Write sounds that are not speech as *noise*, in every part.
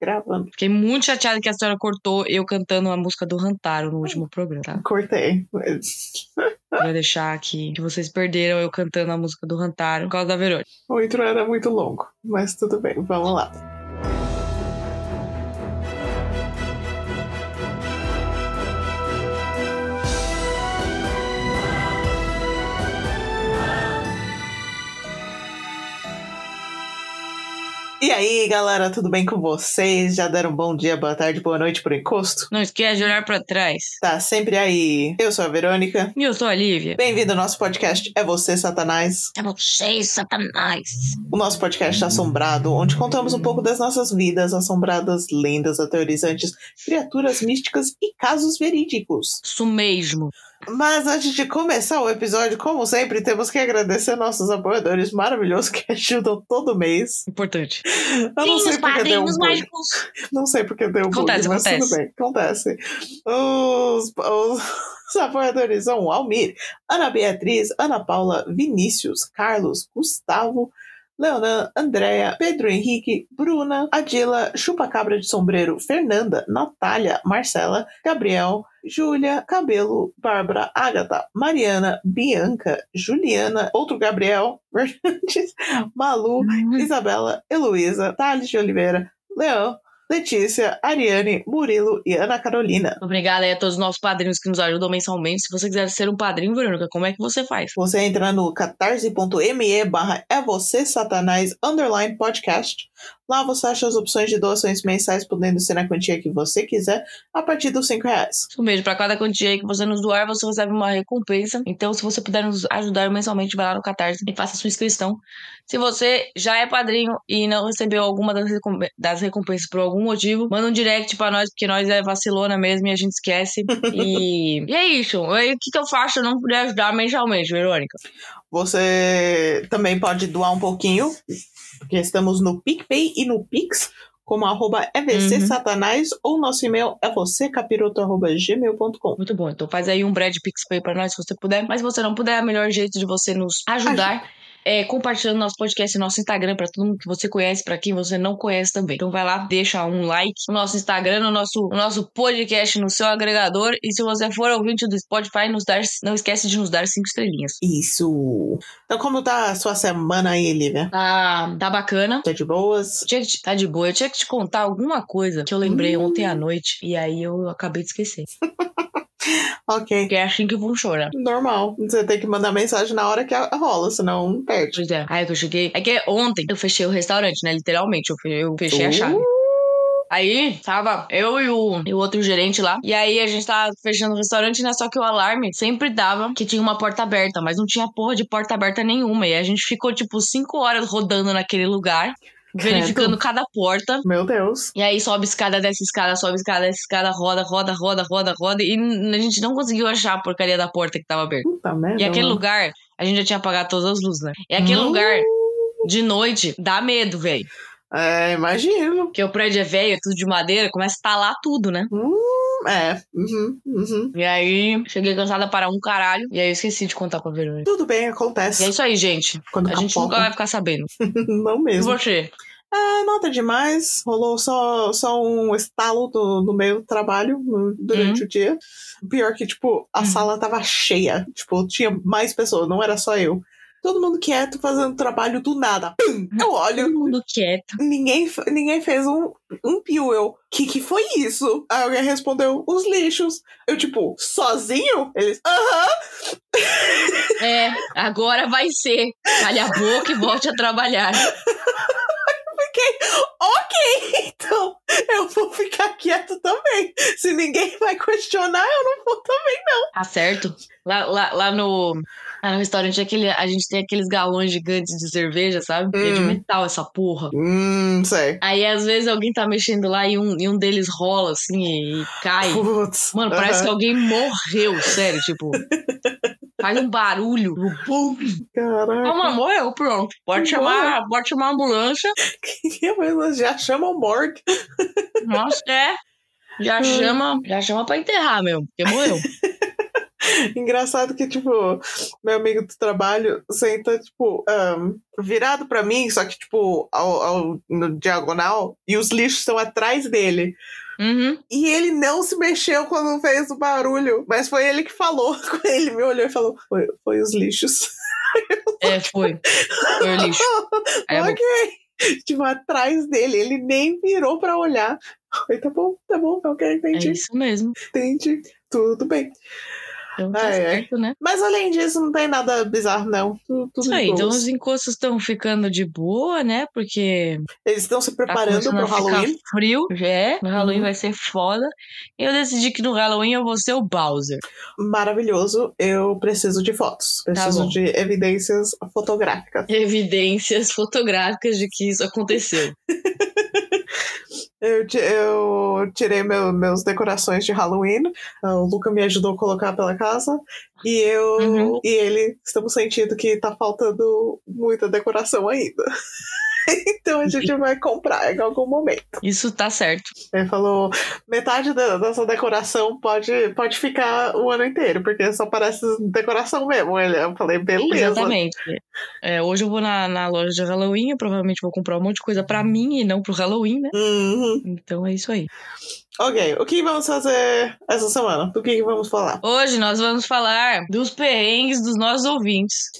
Gravando. Fiquei muito chateada que a senhora cortou eu cantando a música do Rantaro no último programa, tá? Cortei. mas- Vou deixar aqui que vocês perderam eu cantando a música do Rantaro por causa da Verônica. O intro era muito longo, mas tudo bem, vamos lá. E aí, galera, tudo bem com vocês? Já deram bom dia, boa tarde, boa noite pro encosto? Não esquece de olhar pra trás. Tá sempre aí. Eu sou a Verônica. E eu sou a Lívia. Bem-vindo ao nosso podcast É Você, Satanás. É vocês, Satanás. O nosso podcast assombrado, onde contamos um pouco das nossas vidas, assombradas, lendas aterrorizantes, criaturas místicas e casos verídicos. Isso mesmo. Mas antes de começar o episódio, como sempre, temos que agradecer nossos apoiadores maravilhosos que *laughs* ajudam todo mês. Importante. Eu não sei porque deu um bug. Não sei porque deu um bug, Acontece, mas acontece. tudo bem, acontece. Os, os, *laughs* os apoiadores são o Almir, Ana Beatriz, Ana Paula, Vinícius, Carlos, Gustavo, Leonan, Andréia, Pedro Henrique, Bruna, Adila, Chupacabra de Sombreiro, Fernanda, Natália, Marcela, Gabriel, Júlia, Cabelo, Bárbara, Agatha, Mariana, Bianca, Juliana, outro Gabriel, *laughs* Fernandes, Malu, Isabela, Heloísa, Thales de Oliveira, Leão, Letícia, Ariane, Murilo e Ana Carolina. Obrigada aí a todos os nossos padrinhos que nos ajudam mensalmente. Se você quiser ser um padrinho, Verônica, como é que você faz? Você entra no catarse.me barra é você satanás underline podcast. Lá você acha as opções de doações mensais, podendo ser na quantia que você quiser, a partir dos 5 reais. Isso mesmo, para cada quantia que você nos doar, você recebe uma recompensa. Então, se você puder nos ajudar mensalmente, vai lá no Catarse e faça sua inscrição. Se você já é padrinho e não recebeu alguma das recompensas por algum motivo, manda um direct pra nós, porque nós é vacilona mesmo e a gente esquece. E, *laughs* e é isso. Aí, o que, que eu faço se eu não puder ajudar mensalmente, Verônica? Você também pode doar um pouquinho, porque estamos no PicPay e no Pix, como arroba EVC Uhum. Satanás, ou nosso e-mail é vocêcapiroto.gmail.com. Muito bom. Então faz aí um Brad PixPay pra nós se você puder. Mas se você não puder, o melhor jeito de você nos ajudar é compartilhando nosso podcast e nosso Instagram pra todo mundo que você conhece, pra quem você não conhece também. Então vai lá, deixa um like no nosso Instagram, no nosso, no nosso podcast, no seu agregador. E se você for ouvinte do Spotify, nos dar, não esquece de nos dar cinco estrelinhas. Isso. Então, como tá a sua semana aí, Lívia? Tá, tá bacana. Tá de boas? Te- tá de boa. Eu tinha que te contar alguma coisa que eu lembrei Hum. ontem à noite. E aí eu acabei de esquecer. *laughs* *laughs* Ok. Porque é assim que funciona. Normal. Você tem que mandar mensagem na hora que rola, senão perde. Pois é. Aí que eu cheguei. É que ontem eu fechei o restaurante, né? Literalmente. Eu, fe- eu fechei a chave. Uh, Aí tava eu e o, e o outro gerente lá. E aí a gente tava fechando o restaurante, né? Só que o alarme sempre dava que tinha uma porta aberta, mas não tinha porra de porta aberta nenhuma. E a gente ficou, tipo, cinco horas rodando naquele lugar, verificando cada porta. Meu Deus. E aí sobe escada, desce escada, sobe escada, desce escada, roda, roda, roda, roda, roda. E a gente não conseguiu achar a porcaria da porta que tava aberta. Puta merda. E aquele lugar, a gente já tinha apagado todas as luzes, né? E aquele Hum. lugar, de noite, dá medo, velho. É, imagino. Porque o prédio é velho, é tudo de madeira, começa a estalar tudo, né? Hum, é. Uhum, uhum. E aí, cheguei cansada para um caralho. E aí, eu esqueci de contar com a Verônica. Tudo bem, E é acontece. isso aí, gente. Quando A gente nunca vai ficar sabendo. *laughs* Não E mesmo. você? É, nada demais. Rolou só, só um estalo do, no meio do trabalho no- durante o dia. Pior que, tipo, a Hum. sala tava cheia. Tipo, tinha mais pessoas, não era só eu. Todo mundo quieto, fazendo trabalho do nada. Pum! Eu olho, Todo mundo quieto. ninguém, ninguém fez um, um pio. Eu, que que foi isso? Aí alguém respondeu, os lixos. Eu, tipo, sozinho? Eles, aham. É, agora vai ser. Calha a boca e volte a trabalhar. *laughs* Ok, *laughs* então eu vou ficar quieto também. Se ninguém vai questionar, eu não vou também. Tá certo? Lá, lá, lá no, lá no restaurante, aquele, a gente tem aqueles galões gigantes de cerveja, sabe? Que é de Hum. metal essa porra. Hum, sei. Aí, às vezes, alguém tá mexendo lá e um, e um deles rola, assim, e, e cai. Putz. Mano, parece que alguém morreu, sério, tipo. *laughs* Faz um barulho. Caraca. Ah, morreu, pronto. Pode chamar, pode chamar a ambulância. *laughs* *laughs* Já chama o morgue. Nossa, é. Já chama, já chama pra enterrar mesmo, porque morreu. *laughs* Engraçado que, tipo, meu amigo do trabalho senta, tipo, um, virado pra mim, só que, tipo, ao, ao- no diagonal, e os lixos estão atrás dele. Uhum. E ele não se mexeu quando fez o barulho, mas foi ele que falou. *laughs* Ele me olhou e falou: Foi, foi os lixos. É, foi. Foi o lixo. Ok. *laughs* Tipo, atrás dele, ele nem virou pra olhar. Foi, tá bom, tá bom, ok, É entendi, isso mesmo. entendi. Tudo bem. Então tá Ai, ai. certo, né? Mas além disso, não tem nada bizarro, não. Tudo, tudo Isso aí, então os encostos estão ficando de boa, né? Porque Eles estão se tá preparando começando pro Halloween. frio. É, no Halloween Uhum. vai ser foda. Eu decidi que no Halloween eu vou ser o Bowser. Maravilhoso. Eu preciso de fotos. Preciso Tá de evidências fotográficas. Evidências fotográficas de que isso aconteceu. *laughs* Eu, eu tirei meu, meus decorações de Halloween. O Luca me ajudou a colocar pela casa. E eu Uhum. e ele estamos sentindo que tá faltando muita decoração ainda. *laughs* *laughs* então a gente vai comprar em algum momento. Isso tá certo. Ele falou: metade da- dessa decoração pode, pode ficar o ano inteiro, porque só parece decoração mesmo. Eu falei: beleza. Exatamente. É, hoje eu vou na, na loja de Halloween, eu provavelmente vou comprar um monte de coisa pra mim e não pro Halloween, né? Uhum. Então é isso aí. Ok, o que vamos fazer essa semana? Do que, que vamos falar? Hoje nós vamos falar dos perrengues dos nossos ouvintes.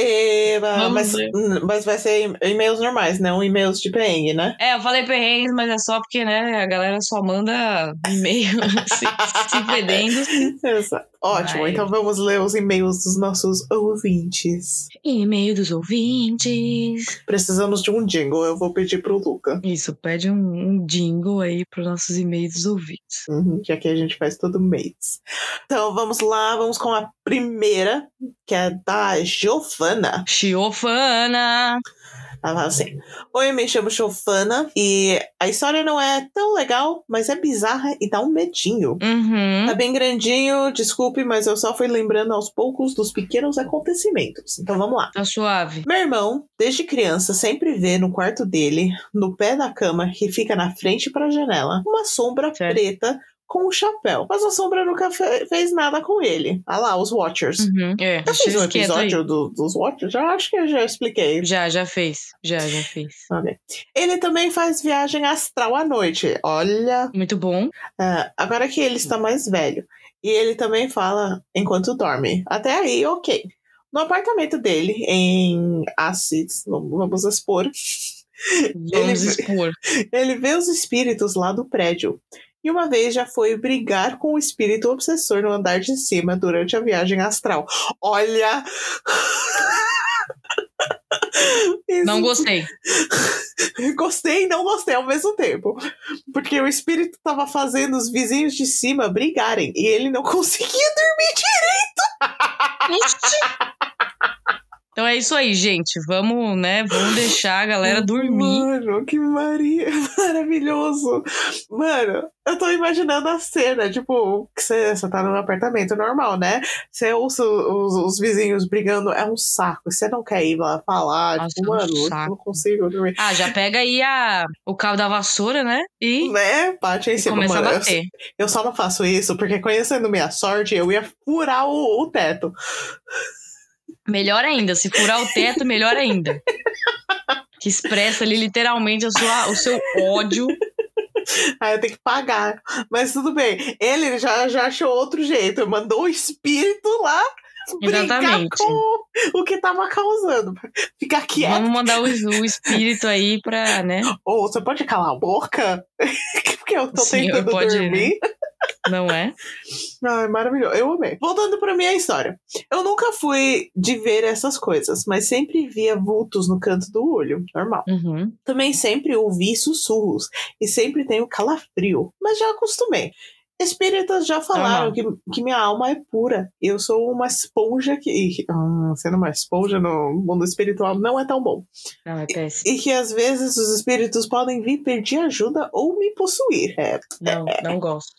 E, mas, Vamos mas, ver. mas vai ser e-mails normais, não e-mails de perrengue, né? É, eu falei perrengues, mas é só porque, né, a galera só manda e-mail se, *laughs* se fedendo. *laughs* Exato. Ótimo, Vai. então vamos ler os e-mails dos nossos ouvintes. E-mail dos ouvintes. Precisamos de um jingle, eu vou pedir pro Luca. Isso, pede um, um jingle aí pros nossos e-mails dos ouvintes. Uhum, que a gente faz todo mês. Então vamos lá, vamos com a primeira, que é da Giovana. Chiofana! Ela fala assim: Oi, me chamo Giovana e a história não é tão legal, mas é bizarra e dá um medinho. Uhum. Tá bem grandinho, desculpe, mas eu só fui lembrando aos poucos dos pequenos acontecimentos. Então vamos lá. Tá suave. Meu irmão, desde criança, sempre vê no quarto dele, no pé da cama que fica na frente para a janela, uma sombra Certo. preta com um chapéu. Mas a sombra nunca fe- fez nada com ele. Ah lá, os Watchers. Uhum. É, deixa fiz um episódio do- dos Watchers? Já acho que eu já expliquei. Já, já fez. Já, já fez. Ok. Ele também faz viagem astral à noite. Olha, Muito bom. ah, agora que ele está mais velho. E ele também fala enquanto dorme. Até aí, ok. No apartamento dele, em Assis, vamos expor, Vamos Ele- expor. ele vê os espíritos lá do prédio. E uma vez já foi brigar com o espírito obsessor no andar de cima durante a viagem astral. Olha! *laughs* Não gostei. *laughs* Gostei e não gostei ao mesmo tempo. Porque o espírito tava fazendo os vizinhos de cima brigarem e ele não *laughs* conseguia dormir direito. Então é isso aí, gente. Vamos, né? Vamos deixar a galera dormir. Mano, que Maria *laughs* maravilhoso. Mano, eu tô imaginando a cena, tipo, que você você tá num apartamento normal, né? Você ouça os, os vizinhos brigando, é um saco. Você não quer ir lá falar, Nossa, tipo, é um mano, eu não consigo dormir. Ah, já pega aí a, o cabo da vassoura, né? E, Né? Bate em cima, começa mano. a Eu, bater. eu só não faço isso porque, conhecendo minha sorte, eu ia furar o, o teto. Melhor ainda, se furar o teto, melhor ainda. Que expressa ali literalmente a sua, o seu ódio. Aí eu tenho que pagar. Mas tudo bem. Ele já, já achou outro jeito. Mandou o espírito lá Exatamente. com o que tava causando. Ficar quieto. Vamos mandar o, o espírito aí pra, né? Ou você pode calar a boca? *laughs* Porque eu tô senhor tentando pode, né? Não é? *laughs* Ai, maravilhoso. Eu amei. Voltando pra minha história. Eu nunca fui de ver essas coisas, mas sempre via vultos no canto do olho. Normal. Uhum. Também sempre ouvi sussurros e sempre tenho calafrio, mas já acostumei. Espíritas já falaram que, que minha alma é pura. Eu sou uma esponja que. e- ah, sendo uma esponja no mundo espiritual não é tão bom. Não, é péssimo. E que às vezes os espíritos podem vir pedir ajuda ou me possuir. É, Não, não gosto.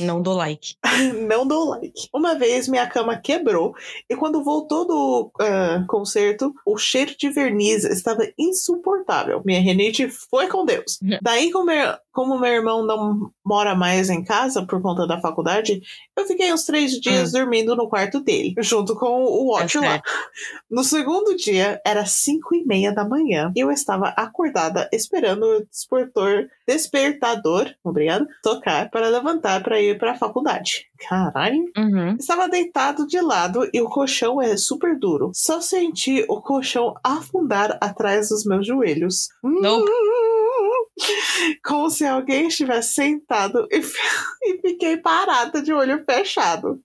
Não dou like. *laughs* não dou like. Uma vez minha cama quebrou e quando voltou do ah, concerto, o cheiro de verniz estava insuportável. Minha renite foi com Deus. Daí come- como meu irmão não mora mais em casa por conta da faculdade, eu fiquei uns três dias dormindo no quarto dele, junto com o Watch É lá. certo. No segundo dia, era cinco e meia da manhã. E eu estava acordada esperando o despertor, despertador, obrigado, tocar para levantar para ir para a faculdade. Caralho. Uhum. Estava deitado de lado e o colchão é super duro. Só senti o colchão afundar atrás dos meus joelhos. Nope. Como se alguém estivesse sentado e, *laughs* e fiquei parada de olho fechado.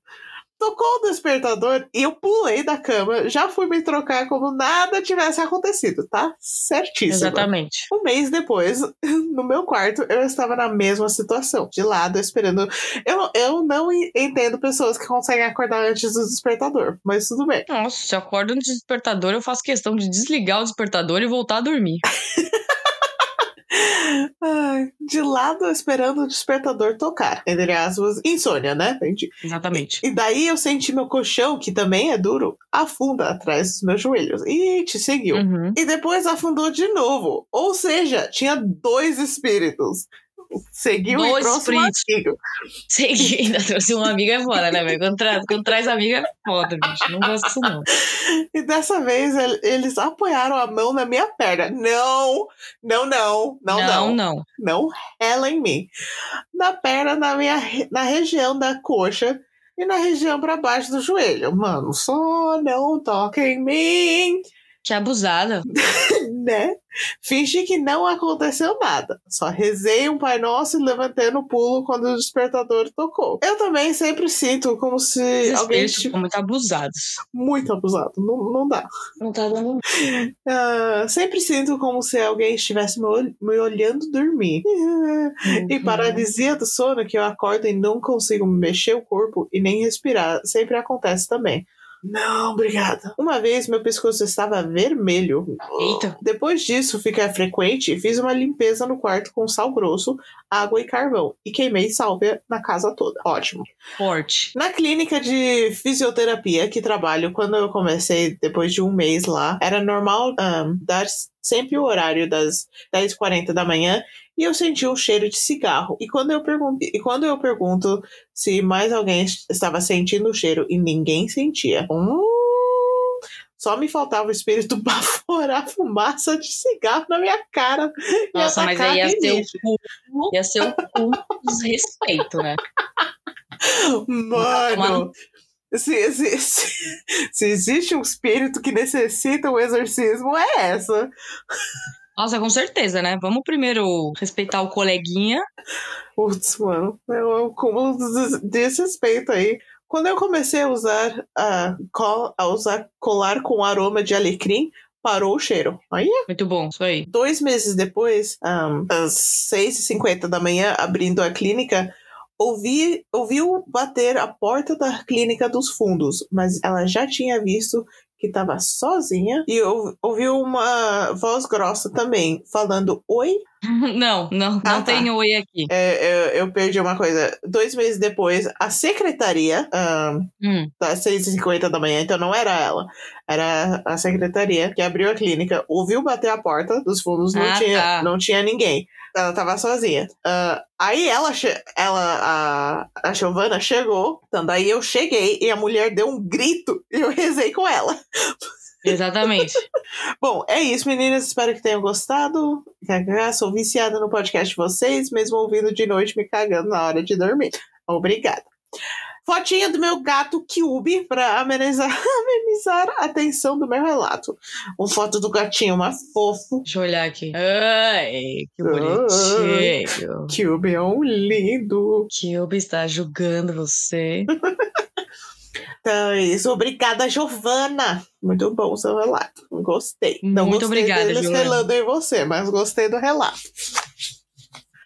Tocou o despertador e eu pulei da cama. Já fui me trocar como nada tivesse acontecido, tá? Certíssimo. Exatamente. Um mês depois, *laughs* no meu quarto, eu estava na mesma situação, de lado, esperando. Eu, eu não en- entendo pessoas que conseguem acordar antes do despertador, mas tudo bem. Nossa, se eu acordo no despertador, eu faço questão de desligar o despertador e voltar a dormir. *laughs* De lado, esperando o despertador tocar. Entre aspas, insônia, né? Exatamente. E daí eu senti meu colchão, que também é duro, afunda atrás dos meus joelhos. E te seguiu. Uhum. E depois afundou de novo. Ou seja, tinha dois espíritos. Seguiu e Dois trouxe um amigo. Sei *laughs* ainda trouxe uma amiga é foda, né, velho? Quando, tra- quando traz amiga é foda, bicho. Não gosto disso, não. E dessa vez el- eles apoiaram a mão na minha perna. Não, não, não, não, não. não. não. Não rela em mim. Na perna, na minha na região da coxa e na região para baixo do joelho. Mano, só não toca em mim, Que abusada. *laughs* né? Fingi que não aconteceu nada. Só rezei um Pai Nosso e levantei no pulo quando o despertador tocou. Eu também sempre sinto como se alguém ficam muito abusados. muito abusado. Não, não dá. Não tá dando. Ah, sempre sinto como se alguém estivesse me, me olhando dormir. E Uhum. paralisia do sono que eu acordo e não consigo mexer o corpo e nem respirar. Sempre acontece também. Não, obrigada. Uma vez meu pescoço estava vermelho. Eita. Depois disso, fica frequente fiz uma limpeza no quarto com sal grosso, água e carvão. E queimei sálvia na casa toda. Ótimo. Forte. Na clínica de fisioterapia que trabalho, quando eu comecei depois de um mês lá, era normal ahn, dar sempre o horário das 10h40 da manhã e eu senti um cheiro de cigarro. E quando eu pergunto, e quando eu pergunto se mais alguém estava sentindo o cheiro e ninguém sentia. Hum, só me faltava o espírito *laughs* baforar fumaça de cigarro na minha cara. e Nossa, mas aí ia ser o cu. Ia ser o cu dos respeito, né? Mano, se, se, se, se existe um espírito que necessita um exorcismo, é essa. Nossa, com certeza, né? Vamos primeiro respeitar o coleguinha. Putz, mano, é um cúmulo de des- desrespeito aí. Quando eu comecei a usar, a, col- a usar colar com aroma de alecrim, parou o cheiro. Aí, Muito bom, isso aí. dois meses depois, ahn, às 6h50 da manhã, abrindo a clínica, ouvi, ouviu bater a porta da clínica dos fundos, mas ela já tinha visto que estava sozinha e ou- ouviu uma voz grossa também, falando oi. Não, *laughs* não, não Ah, tá. tem oi aqui. É, eu, eu perdi uma coisa. Dois meses depois, a secretaria, ahn, Hum, das 6h50 da manhã, então não era ela, era a secretaria que abriu a clínica, ouviu bater a porta dos fundos, não, Ah, tinha, tá. não tinha ninguém. Ela tava sozinha. Ah, aí ela, ela a, a Giovana chegou, então daí eu cheguei e a mulher deu um grito e eu rezei com ela. exatamente. *laughs* Bom, é isso, meninas. Espero que tenham gostado. Sou viciada no podcast de vocês, mesmo ouvindo de noite me cagando na hora de dormir. Obrigada. Fotinha do meu gato Cube para amenizar, *laughs* amenizar a tensão do meu relato. Uma foto do gatinho, uma fofo. Deixa eu olhar aqui. Ai, que bonitinho. Cube é um lindo. Kilby está julgando você. *laughs* Então é isso. Obrigada, Giovana. Muito bom o seu relato. Gostei. Não Muito gostei obrigada, deles Giovana. em você, mas gostei do relato.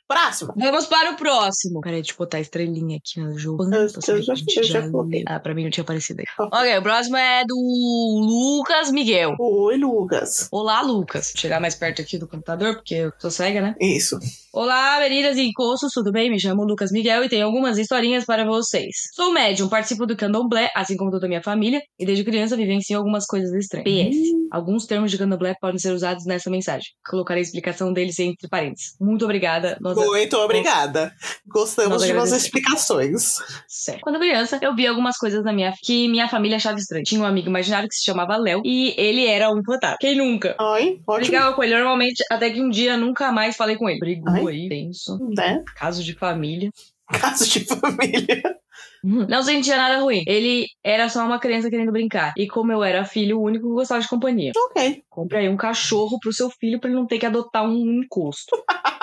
Próximo. Vamos para o próximo. Peraí, deixa eu botar a estrelinha aqui no jogo. Eu- eu já- eu já coloquei. Ah, pra mim não tinha aparecido aí. Ok. Ok, o próximo é do Lucas Miguel. Oi, Lucas. Olá, Lucas. Vou chegar mais perto aqui do computador, porque eu tô cega, né? Isso. Olá, meninas e encostos, tudo bem? Me chamo Lucas Miguel e tenho algumas historinhas para vocês. Sou médium, participo do candomblé, assim como toda a minha família, e desde criança vivencio algumas coisas estranhas. PS. Alguns termos de candomblé podem ser usados nessa mensagem. Colocarei a explicação deles entre parênteses. Muito obrigada. Nós... Muito obrigada. Gostamos Nós de nossas agradecemos. explicações. Certo. Quando criança, eu vi algumas coisas na minha que minha família achava estranho. Tinha um amigo imaginário que se chamava Léo e ele era um fantasma. Quem nunca? Ai, ótimo. Brigava com ele normalmente, até que um dia nunca mais falei com ele. Brigou Ai. aí, tenso. Né? Caso de família. Caso de família. Não sentia nada ruim. Ele era só uma criança querendo brincar. E como eu era filho único, eu gostava de companhia. Ok. Compre aí um cachorro pro seu filho pra ele não ter que adotar um encosto. *laughs*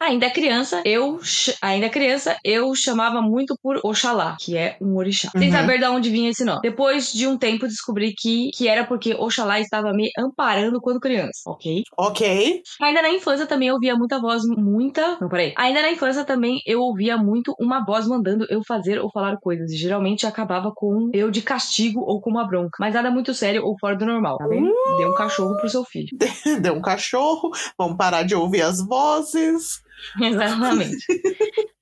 Ainda criança, eu ainda criança, eu chamava muito por Oxalá, que é um orixá. Sem Uhum. saber de onde vinha esse nome. Depois de um tempo descobri que, que era porque Oxalá estava me amparando quando criança, ok? ok. Ainda na infância também eu ouvia muita voz, muita. Não, peraí. Ainda na infância também eu ouvia muito uma voz mandando eu fazer ou falar coisas. E geralmente acabava com eu de castigo ou com uma bronca. Mas nada muito sério ou fora do normal, tá vendo? Dê um cachorro pro seu filho. *laughs* Deu um cachorro. Vamos parar de ouvir as vozes. *laughs* Exatamente.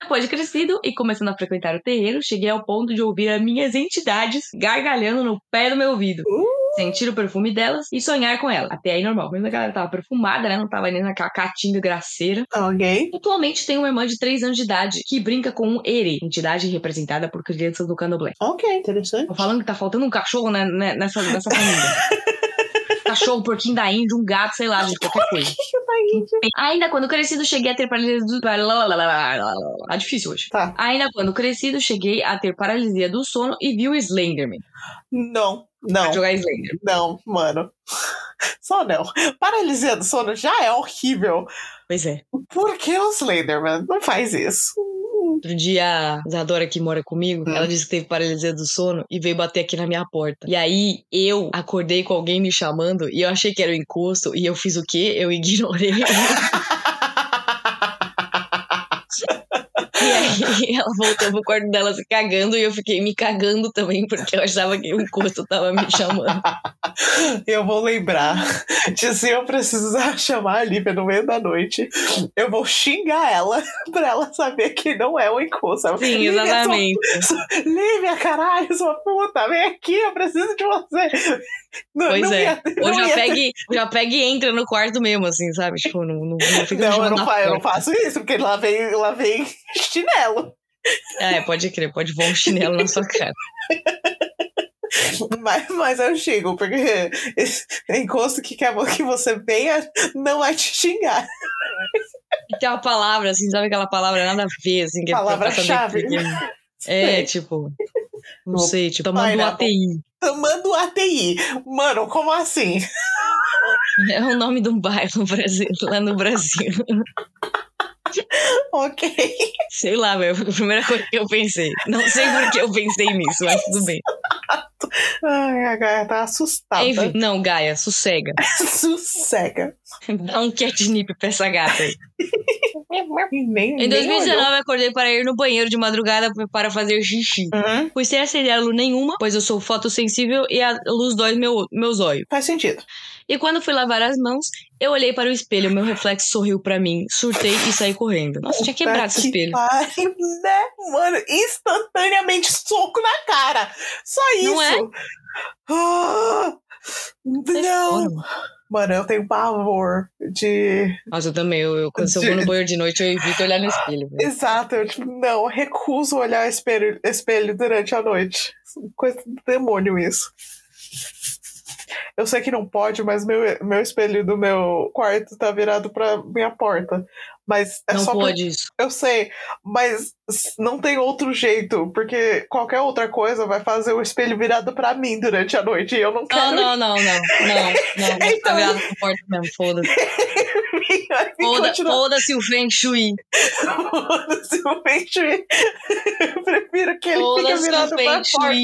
Depois de crescido e começando a frequentar o terreiro, cheguei ao ponto de ouvir as minhas entidades gargalhando no pé do meu ouvido. Sentir o perfume delas e sonhar com ela. Até aí normal. Mas a galera tava perfumada, né? Não tava nem naquela caatinga graceira. Ok. Atualmente tenho uma irmã de 3 anos de idade que brinca com um ere, entidade representada por crianças do candomblé. Ok, interessante. Tô falando que tá faltando um cachorro né, né, nessa, nessa família. *laughs* cachorro, porquinho da Índia, um gato, sei lá, de qualquer coisa. *laughs* Ainda quando crescido, cheguei a ter paralisia do... Tá difícil hoje. Tá. Ainda quando crescido, cheguei a ter paralisia do sono e vi o Slenderman. Não, não, Jogar Slenderman. não, mano. Só não. Paralisia do sono já é horrível. Pois é. Por que o Slenderman não faz isso? Outro dia, a Isadora que mora comigo, Hum. ela disse que teve paralisia do sono e veio bater aqui na minha porta. E aí, eu acordei com alguém me chamando e eu achei que era o encosto e eu fiz o quê? Eu ignorei. *laughs* *laughs* E aí ela voltou pro quarto dela se cagando e eu fiquei me cagando também, porque eu achava que o encosto tava me chamando. *laughs* Eu vou lembrar de se eu precisar *laughs* chamar a Lívia no meio da noite, eu vou xingar ela pra ela saber que não é o encosto. Sim, Lívia, exatamente. sua- Lívia, caralho, sua puta, vem aqui, eu preciso de você. Não, Pois não é. ia- Ou já ia- pega, e- já pega e entra no quarto mesmo, assim, sabe? Tipo, não, não, não fica Não, eu não, fa- eu não faço isso, porque lá vem, lá vem *laughs* chinelo. É, pode crer, pode voar um chinelo na sua cara. Mas, mas eu xingo, porque esse encosto que quer que você venha não vai te xingar. E tem uma palavra, assim, sabe aquela palavra nada a ver, assim, que é Palavra-chave. que- *laughs* É, tipo. Não sei, tipo, tomando um Pineapple. ATI. Tomando ATI. Mano, como assim? É o nome de um bairro no Brasil, lá no Brasil. Ok. Sei lá, velho. Foi a primeira coisa que eu pensei. Não sei por que eu pensei nisso, mas tudo bem. Ai, a Gaia tá assustada. Enfim, não, Gaia, sossega. *laughs* Sossega. Dá um catnip pra essa gata aí. *laughs* Nem, Em nem 2019, olhou. eu acordei para ir no banheiro de madrugada para fazer xixi. Uhum, Fui sem acender a luz nenhuma, pois eu sou fotossensível e a luz dói meu, meus olhos. Faz sentido. E quando fui lavar as mãos, eu olhei para o espelho, meu reflexo sorriu pra mim, surtei e saí correndo. Nossa, tinha quebrado esse espelho. pariu, né? Mano, instantaneamente soco na cara. Só isso. Não é? Ah, Sai não. fora, mano. Eu tenho pavor de. Nossa, eu também. Eu, eu- quando eu vou no banheiro de noite, eu evito olhar no espelho. velho. Exato, eu tipo, não, eu recuso olhar espelho, espelho durante a noite. Coisa do demônio isso. Eu sei que não pode, mas meu, meu espelho do meu quarto tá virado pra minha porta. Mas é não só por- pode isso. Eu sei, mas não tem outro jeito, porque qualquer outra coisa vai fazer o espelho virado pra mim durante a noite e eu não Não, quero. não, não, não. Não, não. *laughs* Vou Então- ficar virado pro porta mesmo. Foda-se. *laughs* Foda- Foda-se Foda-se o Feng Shui. o Feng Shui. Eu prefiro que ele fique Foda-se virado pra porta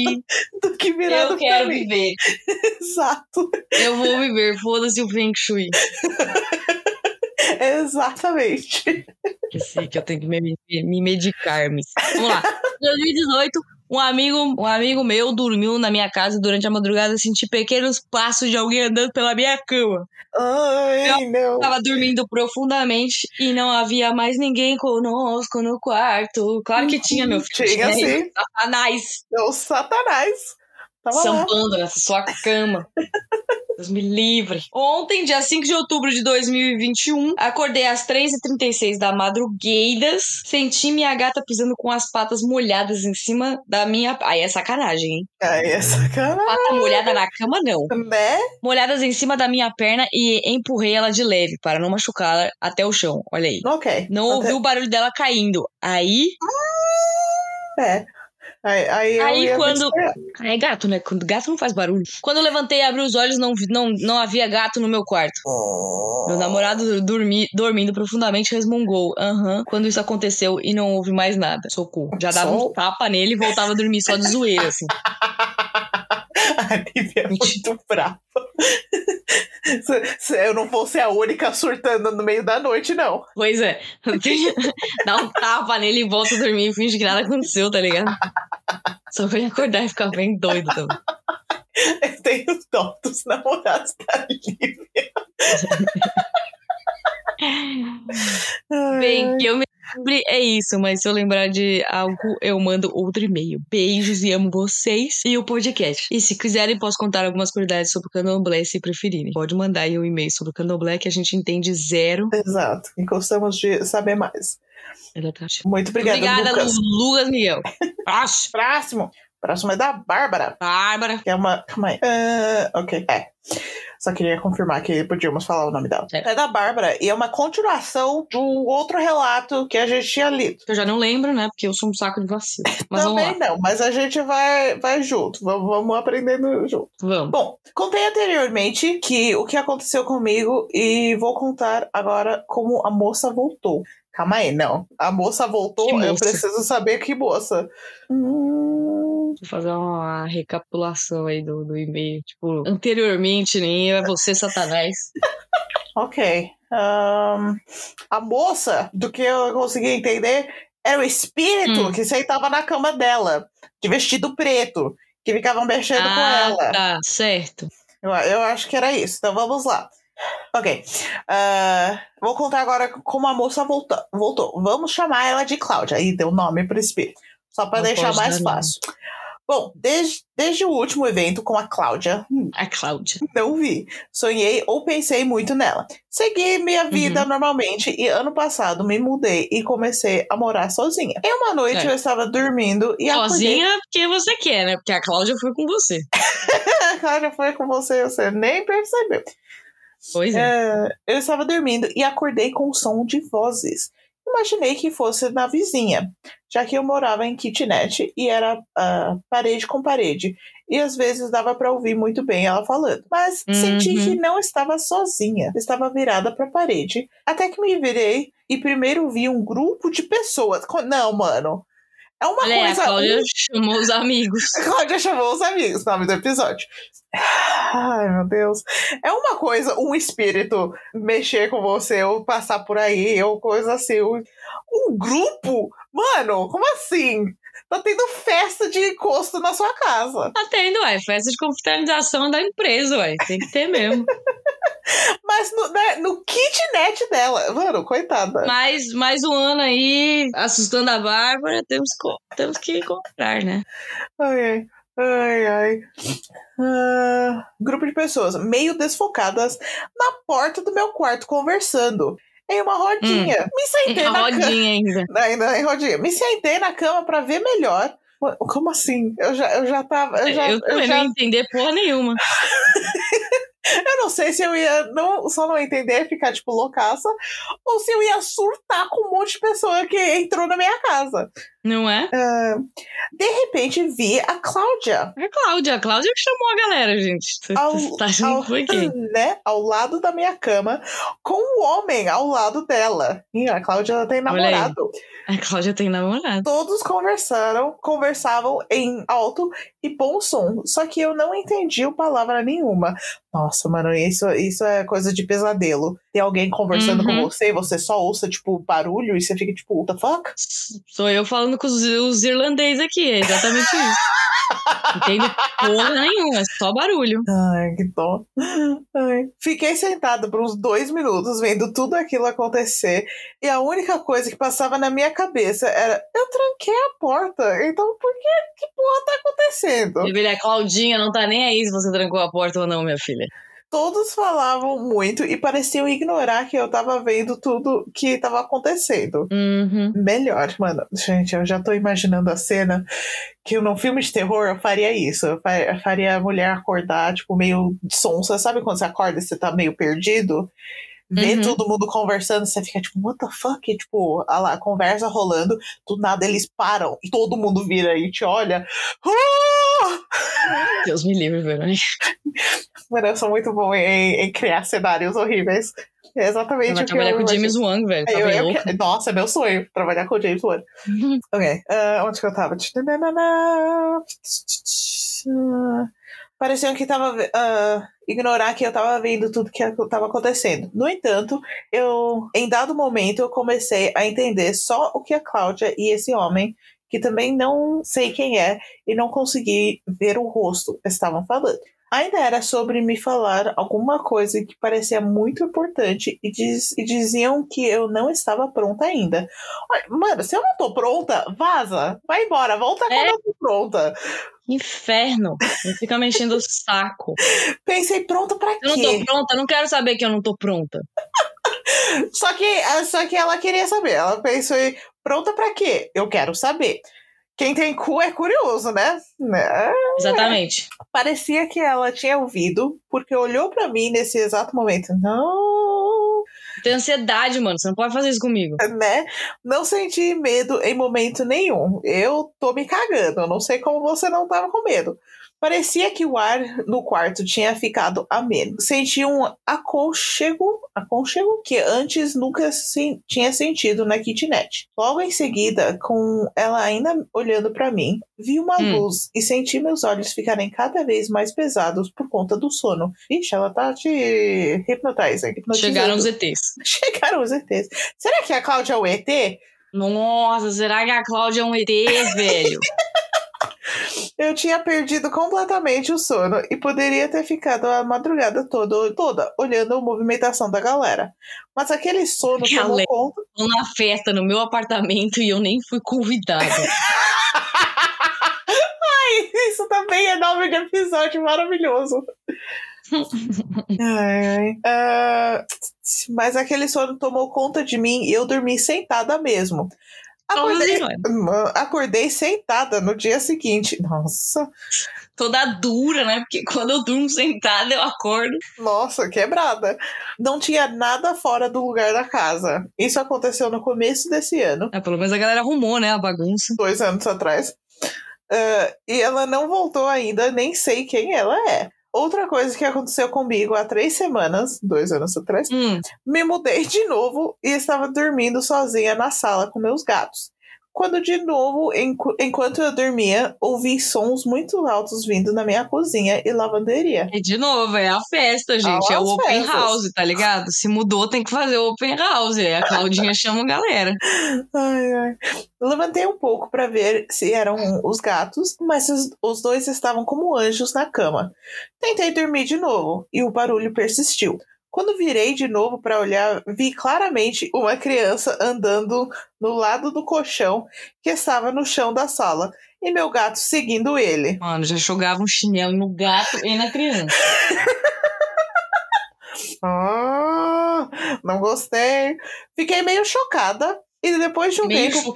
do que virado Eu quero viver. *laughs* Exato. Eu vou viver. Foda-se o Feng Shui. *laughs* Exatamente. Eu sei que eu tenho que me, me medicar, miss. Vamos lá. *laughs* Em 2018, Um amigo, um amigo meu dormiu na minha casa durante a madrugada e senti pequenos passos de alguém andando pela minha cama. Ai, não. Tava dormindo profundamente e não havia mais ninguém conosco no quarto. Claro que tinha, meu filho. Tinha, né? sim. Satanás É o Satanás. Tava lá. sambando nessa sua cama. *laughs* Deus me livre. Ontem, dia 5 de outubro de 2021, acordei às 3h36 da madrugada. Senti minha gata pisando com as patas molhadas em cima da minha. Aí é sacanagem, hein? Aí é sacanagem, Pata molhada na cama, não. né? Molhadas em cima da minha perna e empurrei ela de leve para não machucá-la até o chão. Olha aí. Ok. Não Até- ouvi o barulho dela caindo. Aí. É. Aí, aí, Aí quando- me É gato, né? Quando gato não faz barulho. Quando eu levantei e abri os olhos, não, não, não havia gato no meu quarto. Meu namorado dormi, dormindo profundamente resmungou. Aham. Quando isso aconteceu e não houve mais nada. Socorro. Já dava Só- um tapa nele e voltava a dormir só de zoeira, assim. *laughs* *laughs* A Nívia é muito brava. *laughs* Eu não vou ser a única surtando no meio da noite, não. Pois é. *laughs* Dá um tapa nele e volta a dormir e finge que nada aconteceu, tá ligado? Só que eu ia acordar e ficar bem doido também. Eu tenho dó dos namorados da Lívia. Bem, que eu me lembre é isso, mas se eu lembrar de algo, eu mando outro e-mail. Beijos e amo vocês e o podcast. E se quiserem, posso contar algumas curiosidades sobre o candomblé se preferirem. Pode mandar aí um e-mail sobre o candomblé que a gente entende zero. Exato. E gostamos de saber mais. Exatamente. Muito obrigada, Obrigada, Lucas. Lu- Lucas Miguel. *laughs* Próximo. Próximo é da Bárbara. Bárbara. Que é uma. Calma aí. Ah, ok. É. Só queria confirmar que podíamos falar o nome dela. É. É da Bárbara e é uma continuação de um outro relato que a gente tinha lido. Eu já não lembro, né? Porque eu sou um saco de vacilo. *laughs* Mas Também não, mas a gente vai, vai junto. Vamos, vamos aprendendo junto. Vamos. Bom, contei anteriormente que o que aconteceu comigo e vou contar agora como a moça voltou. Calma aí, não. A moça voltou, Que eu moça? preciso saber que moça. Hum, Vou fazer uma recapitulação aí do, do e-mail. Tipo, anteriormente, nem eu, é você, Satanás. *laughs* ok. Ahn, a moça, do que eu consegui entender, era o espírito Hum. que sentava na cama dela, de vestido preto, que ficavam mexendo com ah, ela. tá. Certo. Eu, eu acho que era isso. Então vamos lá. Ok. Ah, vou contar agora como a moça voltou. voltou. Vamos chamar ela de Cláudia. Aí deu nome para espírito. Só para Não deixar mais dar nome. Bom, desde, desde o último evento com a Cláudia, hum, A Cláudia. não vi. Sonhei ou pensei muito nela. Segui minha vida Uhum. normalmente e ano passado me mudei e comecei a morar sozinha. Em uma noite Certo. eu estava dormindo e acordei Sozinha porque você quer, né? Porque a Cláudia foi com você. *laughs* a Cláudia foi com você, você nem percebeu. Pois é. É, eu estava dormindo e acordei com um som de vozes. Imaginei que fosse na vizinha, já que eu morava em kitnet e era ah, parede com parede. E às vezes dava para ouvir muito bem ela falando. Mas senti Uhum. que não estava sozinha, estava virada para a parede. Até que me virei e primeiro vi um grupo de pessoas. Não, mano. É uma Olha aí, a coisa. Cláudia chamou os amigos. *laughs* A Cláudia chamou os amigos, nome do episódio. Ai, meu Deus. É uma coisa, um espírito mexer com você, ou passar por aí, ou coisa assim. Um, um grupo? Mano, como assim? Tá tendo festa de encosto na sua casa. Tá tendo, ué. Festa de confraternização da empresa, ué. Tem que ter mesmo. *laughs* Mas no, né, no kitnet dela. Mano, coitada. Mais, mais um ano aí, assustando a Bárbara, temos, temos que comprar, né? Ai, ai. Ai, ai. Ah, grupo de pessoas meio desfocadas na porta do meu quarto conversando. Em uma rodinha. Me sentei na cama. *laughs* ainda. Ainda em rodinha. Me sentei na cama pra ver melhor. Como assim? Eu já, eu já tava. Eu, já, Eu eu, também já, não ia entender porra nenhuma. *laughs* eu não sei se eu ia não, só não entender, ficar tipo loucaça, ou se eu ia surtar com um monte de pessoa que entrou na minha casa. Não é? Ah, de repente vi a Cláudia É a Cláudia. A Cláudia que chamou a galera, gente. Você tá achando ao, quem? né, ao lado da minha cama, com um homem ao lado dela. E a Cláudia tem namorado. A Cláudia tem namorado. Todos conversaram, conversavam em alto e bom som, só que eu não entendi palavra nenhuma. Nossa, mano, isso, isso é coisa de pesadelo. Tem alguém conversando Uhum. com você e você só ouça, tipo, barulho e você fica tipo, what the fuck? Sou eu falando com os, os irlandeses aqui, é exatamente isso. Entendo porra nenhuma, é só barulho. Ai, que dó. Ai. Fiquei sentada por uns dois minutos vendo tudo aquilo acontecer e a única coisa que passava na minha cabeça era: eu tranquei a porta, então por que que porra tá acontecendo? Minha filha, a Claudinha não tá nem aí se você trancou a porta ou não, minha filha. Todos falavam muito e pareciam ignorar que eu tava vendo tudo que tava acontecendo. Uhum. Melhor, mano. Gente, eu já tô imaginando a cena que num filme de terror eu faria isso. Eu faria a mulher acordar, tipo, meio sonsa. Sabe quando você acorda e você tá meio perdido? Vê Uhum. todo mundo conversando, você fica tipo, what the fuck? E, tipo, a, lá, a conversa rolando, do nada eles param e todo mundo vira e te olha. Ah! Deus me livre, Verônica. *laughs* Mano, eu sou muito bom em, em criar cenários horríveis. É exatamente vai o que trabalhar eu com o. James Wan, velho. Tá Eu- eu que- Nossa, é meu sonho trabalhar com o James Wan. *laughs* Ok, ah, onde que eu tava? Parecia que tava. ah, ignorar que eu tava vendo tudo que tava acontecendo. No entanto, eu, em dado momento, eu comecei a entender só o que a Cláudia e esse homem, que também não sei quem é e não consegui ver o rosto, estavam falando. Ainda era sobre me falar alguma coisa que parecia muito importante e, diz- e diziam que eu não estava pronta ainda. Olha, Mano, se eu não tô pronta, vaza. Vai embora, volta quando É. eu tô pronta. Inferno. Não fica me enchendo o saco. *laughs* Pensei, pronta pra Eu não quê? tô pronta, não quero saber que eu não tô pronta. *laughs* Só que, só que ela queria saber. Ela pensou, pronta pra quê? Eu quero saber. Quem tem cu é curioso, né? Né? Exatamente. Parecia que ela tinha ouvido, porque olhou pra mim nesse exato momento. Não, Tem ansiedade, mano. Você não pode fazer isso comigo. né? Não senti medo em momento nenhum. Eu tô me cagando. Eu não sei como você não tava com medo. Parecia que o ar no quarto tinha ficado ameno. Senti um aconchego, aconchego que antes nunca se, tinha sentido na kitnet. Logo em seguida, com ela ainda olhando pra mim, vi uma Hum. luz e senti meus olhos ficarem cada vez mais pesados por conta do sono. Ixi, ela tá te hipnotizando. Chegaram os ETs. *laughs* Chegaram os ETs. Será que a Cláudia é o ET? Nossa, será que a Cláudia é um ET, velho? *laughs* Eu tinha perdido completamente o sono e poderia ter ficado a madrugada toda, toda olhando a movimentação da galera. Mas aquele sono tomou Galera. conta. Tô na festa no meu apartamento e eu nem fui convidada. *laughs* Isso também é nome de episódio maravilhoso. Ai, ai. Ah, mas aquele sono tomou conta de mim e eu dormi sentada mesmo. Acordei, acordei sentada no dia seguinte. Nossa, Toda dura, né? Porque quando eu durmo sentada, eu acordo. Nossa, quebrada. Não tinha nada fora do lugar da casa. Isso aconteceu no começo desse ano, Ah, pelo menos a galera arrumou, né? A bagunça. dois anos atrás. Ah, e ela não voltou ainda, nem sei quem ela é. Outra coisa que aconteceu comigo há três semanas, dois anos atrás, Hum, me mudei de novo e estava dormindo sozinha na sala com meus gatos. Quando de novo, enqu- enquanto eu dormia, ouvi sons muito altos vindo na minha cozinha e lavanderia. e de novo, é a festa, gente. Ah, é o open festas. house, tá ligado? Se mudou, tem que fazer o open house. Aí a Claudinha *laughs* chama a galera. Ai, ai. Levantei um pouco para ver se eram os gatos, mas os, os dois estavam como anjos na cama. Tentei dormir de novo e o barulho persistiu. Quando virei de novo para olhar, vi claramente uma criança andando no lado do colchão que estava no chão da sala e meu gato seguindo ele. Mano, já jogava um chinelo no gato e na criança. *laughs* Ah, não gostei. Fiquei meio chocada. E depois de um Meio tempo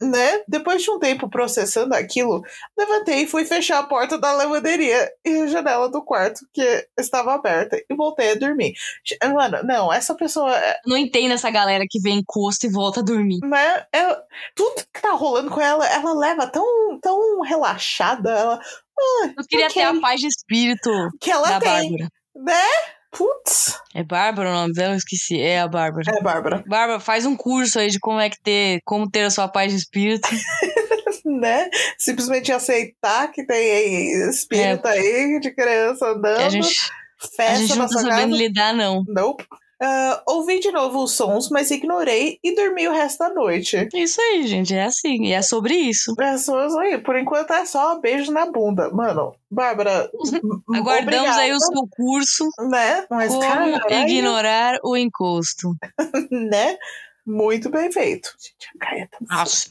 né? Depois de um tempo processando aquilo, levantei e fui fechar a porta da lavanderia e a janela do quarto que estava aberta e voltei a dormir. Mano, não, essa pessoa, é- Não entendo essa galera que vem encosto e volta a dormir. né? é- tudo que tá rolando com ela, ela leva tão, tão relaxada, ela, Eu queria Ok. ter a paz de espírito que ela da tem, Bárbara. né? Putz, É Bárbara o nome dela? Eu esqueci. É a Bárbara. é Bárbara, Bárbara, faz um curso aí de como é que ter, como ter a sua paz de espírito. *laughs* né? Simplesmente aceitar que tem espírito aí de criança andando, a gente, a festa gente na não tá sabendo casa. lidar, não. Nope. Ah, ouvi de novo os sons, mas ignorei e dormi o resto da noite. Isso aí, gente. É assim. E é sobre isso. Pessoas aí, por enquanto é só beijo na bunda. Mano, Bárbara. *laughs* Aguardamos obrigada, aí o seu curso. Né? Mas, Como caralho, ignorar o encosto. *laughs* né? Muito bem feito. Gente, a Gaia tá- Nossa.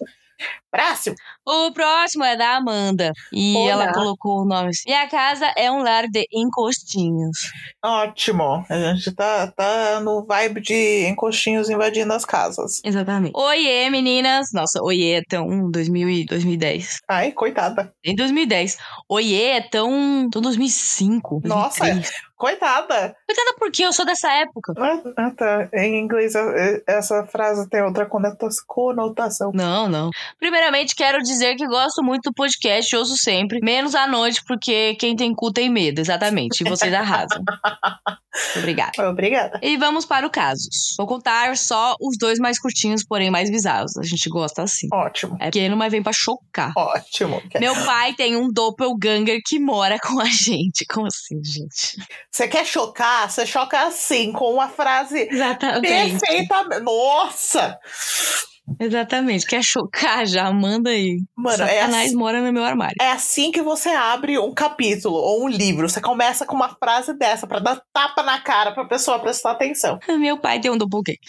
Próximo. O próximo é da Amanda. E Olá. ela colocou o nome. assim, Minha casa é um lar de encostinhos. Ótimo. A gente tá, tá no vibe de encostinhos invadindo as casas. Exatamente. Oiê, meninas. Nossa, oiê é tão 2000 e 2010. Ai, coitada. Em 2010. Oiê é tão, tão 2005. Nossa, 2003. Coitada. Coitada porque eu sou dessa época. Ah, ah, tá. Em inglês, eh, essa frase tem outra conota- conotação. Não, não. Primeiramente, quero dizer que gosto muito do podcast, ouço sempre, menos à noite, porque quem tem cu tem medo, exatamente. E vocês arrasam. *laughs* Obrigada. Obrigada. E vamos para o casos. Vou contar só os dois mais curtinhos, porém mais bizarros. A gente gosta assim. Ótimo. É pequeno, mas vem pra chocar. Ótimo. Meu pai tem um doppelganger que mora com a gente. Como assim, gente? Você quer chocar? Você choca assim, com uma frase Exatamente. perfeita. Nossa! Exatamente. Quer chocar? Já manda aí. Mano, é Satanás assim, mora no meu armário. é assim que você abre um capítulo ou um livro. Você começa com uma frase dessa pra dar tapa na cara pra pessoa prestar atenção. Meu pai tem um doppelganger.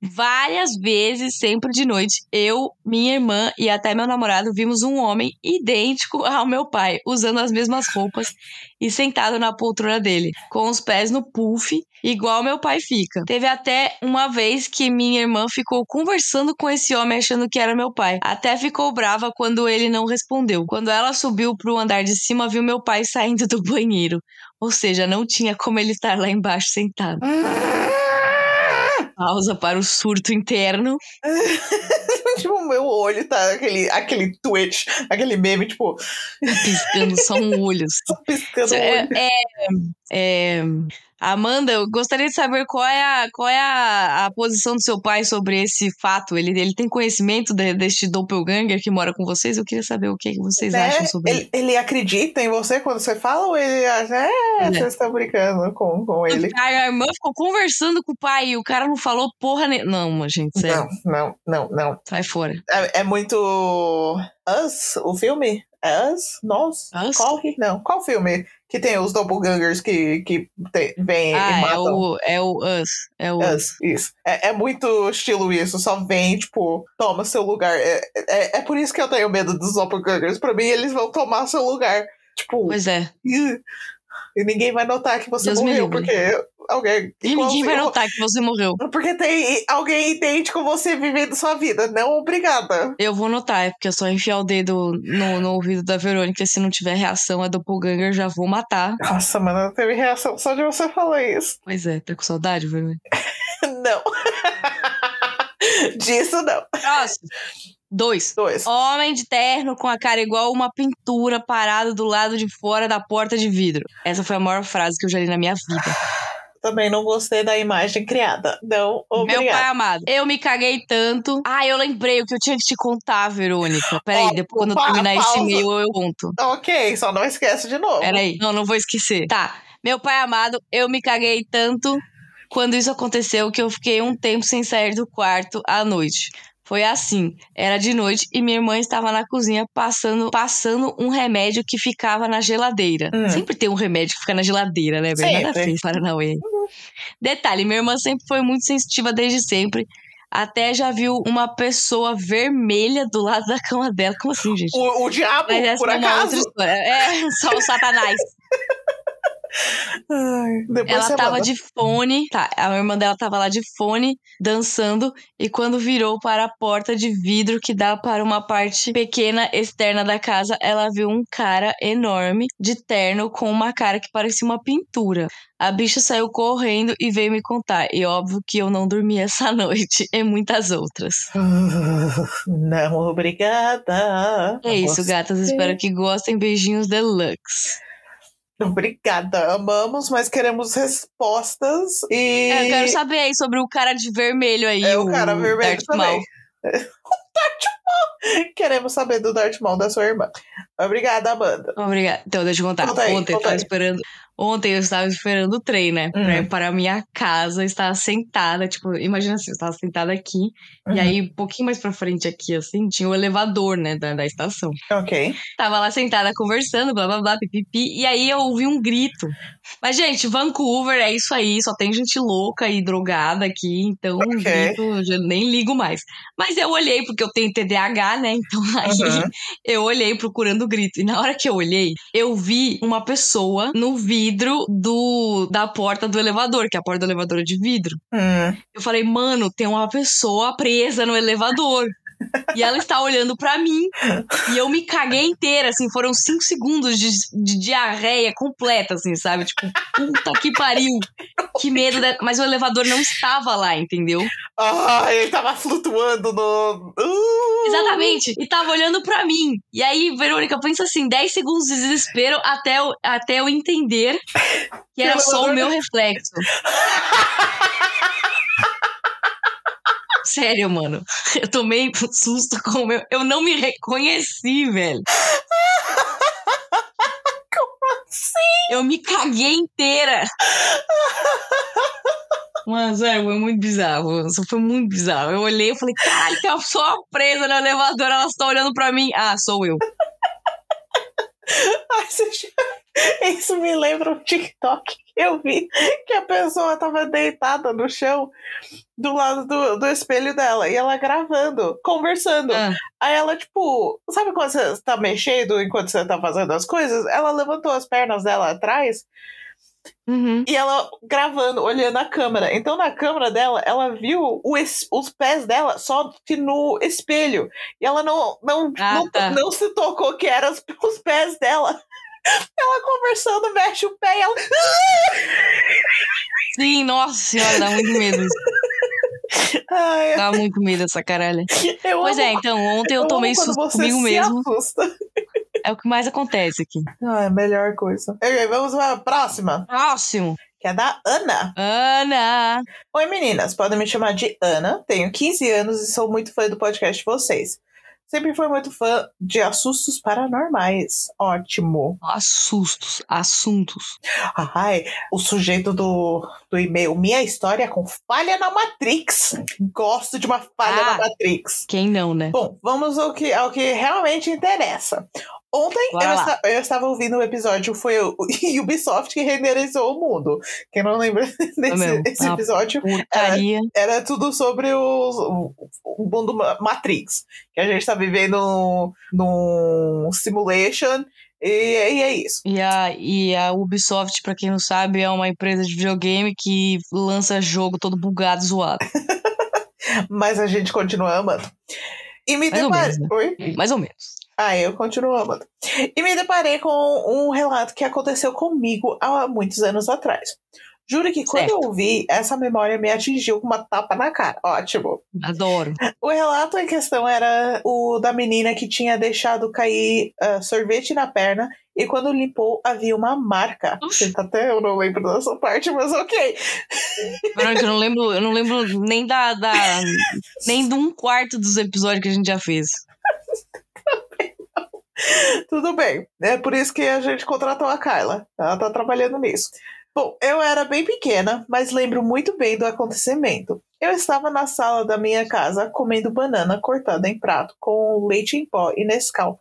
Várias vezes, sempre de noite, eu, minha irmã e até meu namorado vimos um homem idêntico ao meu pai, usando as mesmas roupas e sentado na poltrona dele, com os pés no puff, igual meu pai fica. Teve até uma vez que minha irmã ficou conversando com esse homem achando que era meu pai. Até ficou brava quando ele não respondeu. Quando ela subiu pro andar de cima, viu meu pai saindo do banheiro. Ou seja, não tinha como ele estar lá embaixo sentado. *laughs* Pausa para o surto interno. *laughs* tipo, o meu olho tá aquele, aquele twitch, aquele meme, tipo, piscando só um olho. assim. *laughs* piscando É, olho. é, é, Amanda, eu gostaria de saber qual é, a, qual é a, a posição do seu pai sobre esse fato. Ele, ele tem conhecimento de, deste doppelganger que mora com vocês? Eu queria saber o que vocês Né? acham sobre ele. ele, acredita em você quando você fala ou ele acha, é, É. vocês estão brincando com, com ele? A irmã ficou conversando com o pai e o cara não falou porra nenhuma. Não, gente, sério. Não, não, não, não. Sai fora. É, é muito. Us, o filme? É Us? Nós? Us? Corre? Não. Qual filme que tem os doppelgangers que, que tem, vem e Ah, é matam? o, é o Us. É o Us, isso. É, é muito estilo isso, só vem, tipo, toma seu lugar. É, é, é por isso que eu tenho medo dos doppelgangers. Pra mim, eles vão tomar seu lugar. Tipo, Pois é. e ninguém vai notar que você Deus morreu, porque alguém. E ninguém vai notar que você morreu. Porque tem alguém idêntico você vivendo sua vida. Não, obrigada. Eu vou notar, é porque eu só enfiar o dedo no, no ouvido da Verônica. Se não tiver reação a doppelganger, já vou matar. Nossa, mano, não teve reação só de você falar isso. Pois é, tá com saudade, Verônica? *laughs* Não. *laughs* Disso não. Próximo. Dois. Dois. Homem de terno com a cara igual uma pintura parado do lado de fora da porta de vidro. Essa foi a maior frase que eu já li na minha vida. Também não gostei da imagem criada. Não, Meu pai amado, eu me caguei tanto. Ah, eu lembrei o que eu tinha que te contar, Verônica. Peraí, Ó, depois quando pa- terminar esse pausa. e-mail eu conto. Ok, só não esquece de novo. Peraí, não, não vou esquecer. Tá, meu pai amado, eu me caguei tanto quando isso aconteceu que eu fiquei um tempo sem sair do quarto à noite. Foi assim, era de noite e minha irmã estava na cozinha passando, passando um remédio que ficava na geladeira. Hum. Sempre tem um remédio que fica na geladeira, né? velho? Nada Sempre. fez, Paranauê. Detalhe, minha irmã sempre foi muito sensitiva desde sempre. Até já viu uma pessoa vermelha do lado da cama dela. Como assim, gente? O, o diabo, por é acaso. É, só o satanás. *laughs* Ai, Ela tava manda. de fone, tá? A irmã dela tava lá de fone, dançando, e quando virou para a porta de vidro que dá para uma parte pequena externa da casa, ela viu um cara enorme de terno com uma cara que parecia uma pintura. A bicha saiu correndo e veio me contar. E óbvio que eu não dormi essa *laughs* noite e muitas outras. *laughs* Não, obrigada. É isso, gatas. Espero que gostem. Beijinhos deluxe. *laughs* Obrigada, amamos, mas queremos respostas e. É, eu quero saber aí sobre o cara de vermelho aí. É o cara vermelho Darth *laughs* também. Maul. Queremos saber do Darth Maul da sua irmã. Obrigada, Amanda. Obrigada. Então, deixa eu contar. Conta aí, Ontem eu conta tava aí. esperando. Ontem eu estava esperando o trem, né? Pra Hum. ir para a minha casa, estava sentada, tipo, imagina assim, eu estava sentada aqui, e Uhum. aí, um pouquinho mais pra frente aqui, assim, tinha o elevador, né, da, da estação. Ok. Tava lá sentada conversando, blá blá blá, pipipi, e aí eu ouvi um grito. Mas, gente, Vancouver é isso aí, só tem gente louca e drogada aqui, então um Ok. grito eu nem ligo mais. Mas eu olhei, porque eu tenho TDAH, né? Então *laughs* aí Uhum. eu olhei procurando o grito. E na hora que eu olhei, eu vi uma pessoa no vidro do da porta do elevador, que a porta do elevador é de vidro. Hum. Eu falei, mano, tem uma pessoa presa no elevador. E ela está olhando pra mim. E eu me caguei inteira, assim. Foram cinco segundos de, de diarreia completa, assim, sabe? Tipo, puta que pariu. Que medo. da- Mas o elevador não estava lá, entendeu? Ah, ele tava flutuando no. Uh! Exatamente. E tava olhando pra mim. E aí, Verônica, pensa assim, 10 segundos de desespero até eu, até eu entender que era só o meu reflexo. *laughs* Sério, mano. Eu tomei um susto com o meu. Eu não me reconheci, velho. Como assim? Eu me caguei inteira. Mas, é, foi muito bizarro. Isso foi muito bizarro. Eu olhei e falei, caralho, tem uma pessoa presa no elevador, ela está olhando pra mim. Ah, sou eu. *laughs* Ai, Isso me lembra um TikTok eu vi que a pessoa tava deitada no chão do lado do, do espelho dela e ela gravando, conversando. Ah, Aí ela, tipo, sabe quando você tá mexendo enquanto você tá fazendo as coisas? Ela levantou as pernas dela atrás uhum. e ela gravando, olhando a câmera. Então na câmera dela, ela viu os pés dela só que no espelho. E ela não, não, Ah, não, tá. não se tocou que eram os, os pés dela. Ela conversando, mexe o pé e ela. *laughs* Sim, nossa senhora, dá muito medo. isso. Ai, Dá muito medo essa caralha. eu Pois amo- é, então, ontem eu amo tomei susto você comigo mesmo. assusta. É o que mais acontece aqui. Ah, é a melhor coisa. Ok, vamos para a próxima, Próximo. que é da Ana. Ana. Oi meninas, podem me chamar de Ana, tenho 15 anos e sou muito fã do podcast de vocês. Sempre fui muito fã de assustos paranormais. Ótimo. Assustos, assuntos. Ai, o sujeito do, do e-mail, minha história com falha na Matrix. Gosto de uma falha Ah. na Matrix. Quem não, né? Bom, vamos ao que, ao que realmente interessa. Ontem eu, eu estava ouvindo o episódio, foi o *laughs* Ubisoft que renderizou o mundo. Quem não lembra *laughs* desse meu, episódio, Porcaria. era tudo sobre os- o, o mundo Ma- Matrix. Que a gente tá vivendo num simulation. E, e é isso. E a, e a Ubisoft, pra quem não sabe, é uma empresa de videogame que lança jogo todo bugado, zoado. *laughs* Mas a gente continua amando. E me Mais ou deparei. menos, né? Oi? Mais ou menos. Ah, eu continuo amando. E me deparei com um relato que aconteceu comigo há muitos anos atrás. Juro que quando Certo. eu vi, essa memória me atingiu com uma tapa na cara. Ótimo. Adoro. O relato em questão era o da menina que tinha deixado cair ah, sorvete na perna e quando limpou havia uma marca. Oxi. Até eu não lembro dessa parte, mas ok. Verônica, eu não lembro, eu não lembro nem da, da. *laughs* nem de um quarto dos episódios que a gente já fez. Tudo bem. É por isso que a gente contratou a Kyla. Ela tá trabalhando nisso. Bom, eu era bem pequena, mas lembro muito bem do acontecimento. Eu estava na sala da minha casa comendo banana cortada em prato com leite em pó e Nescau.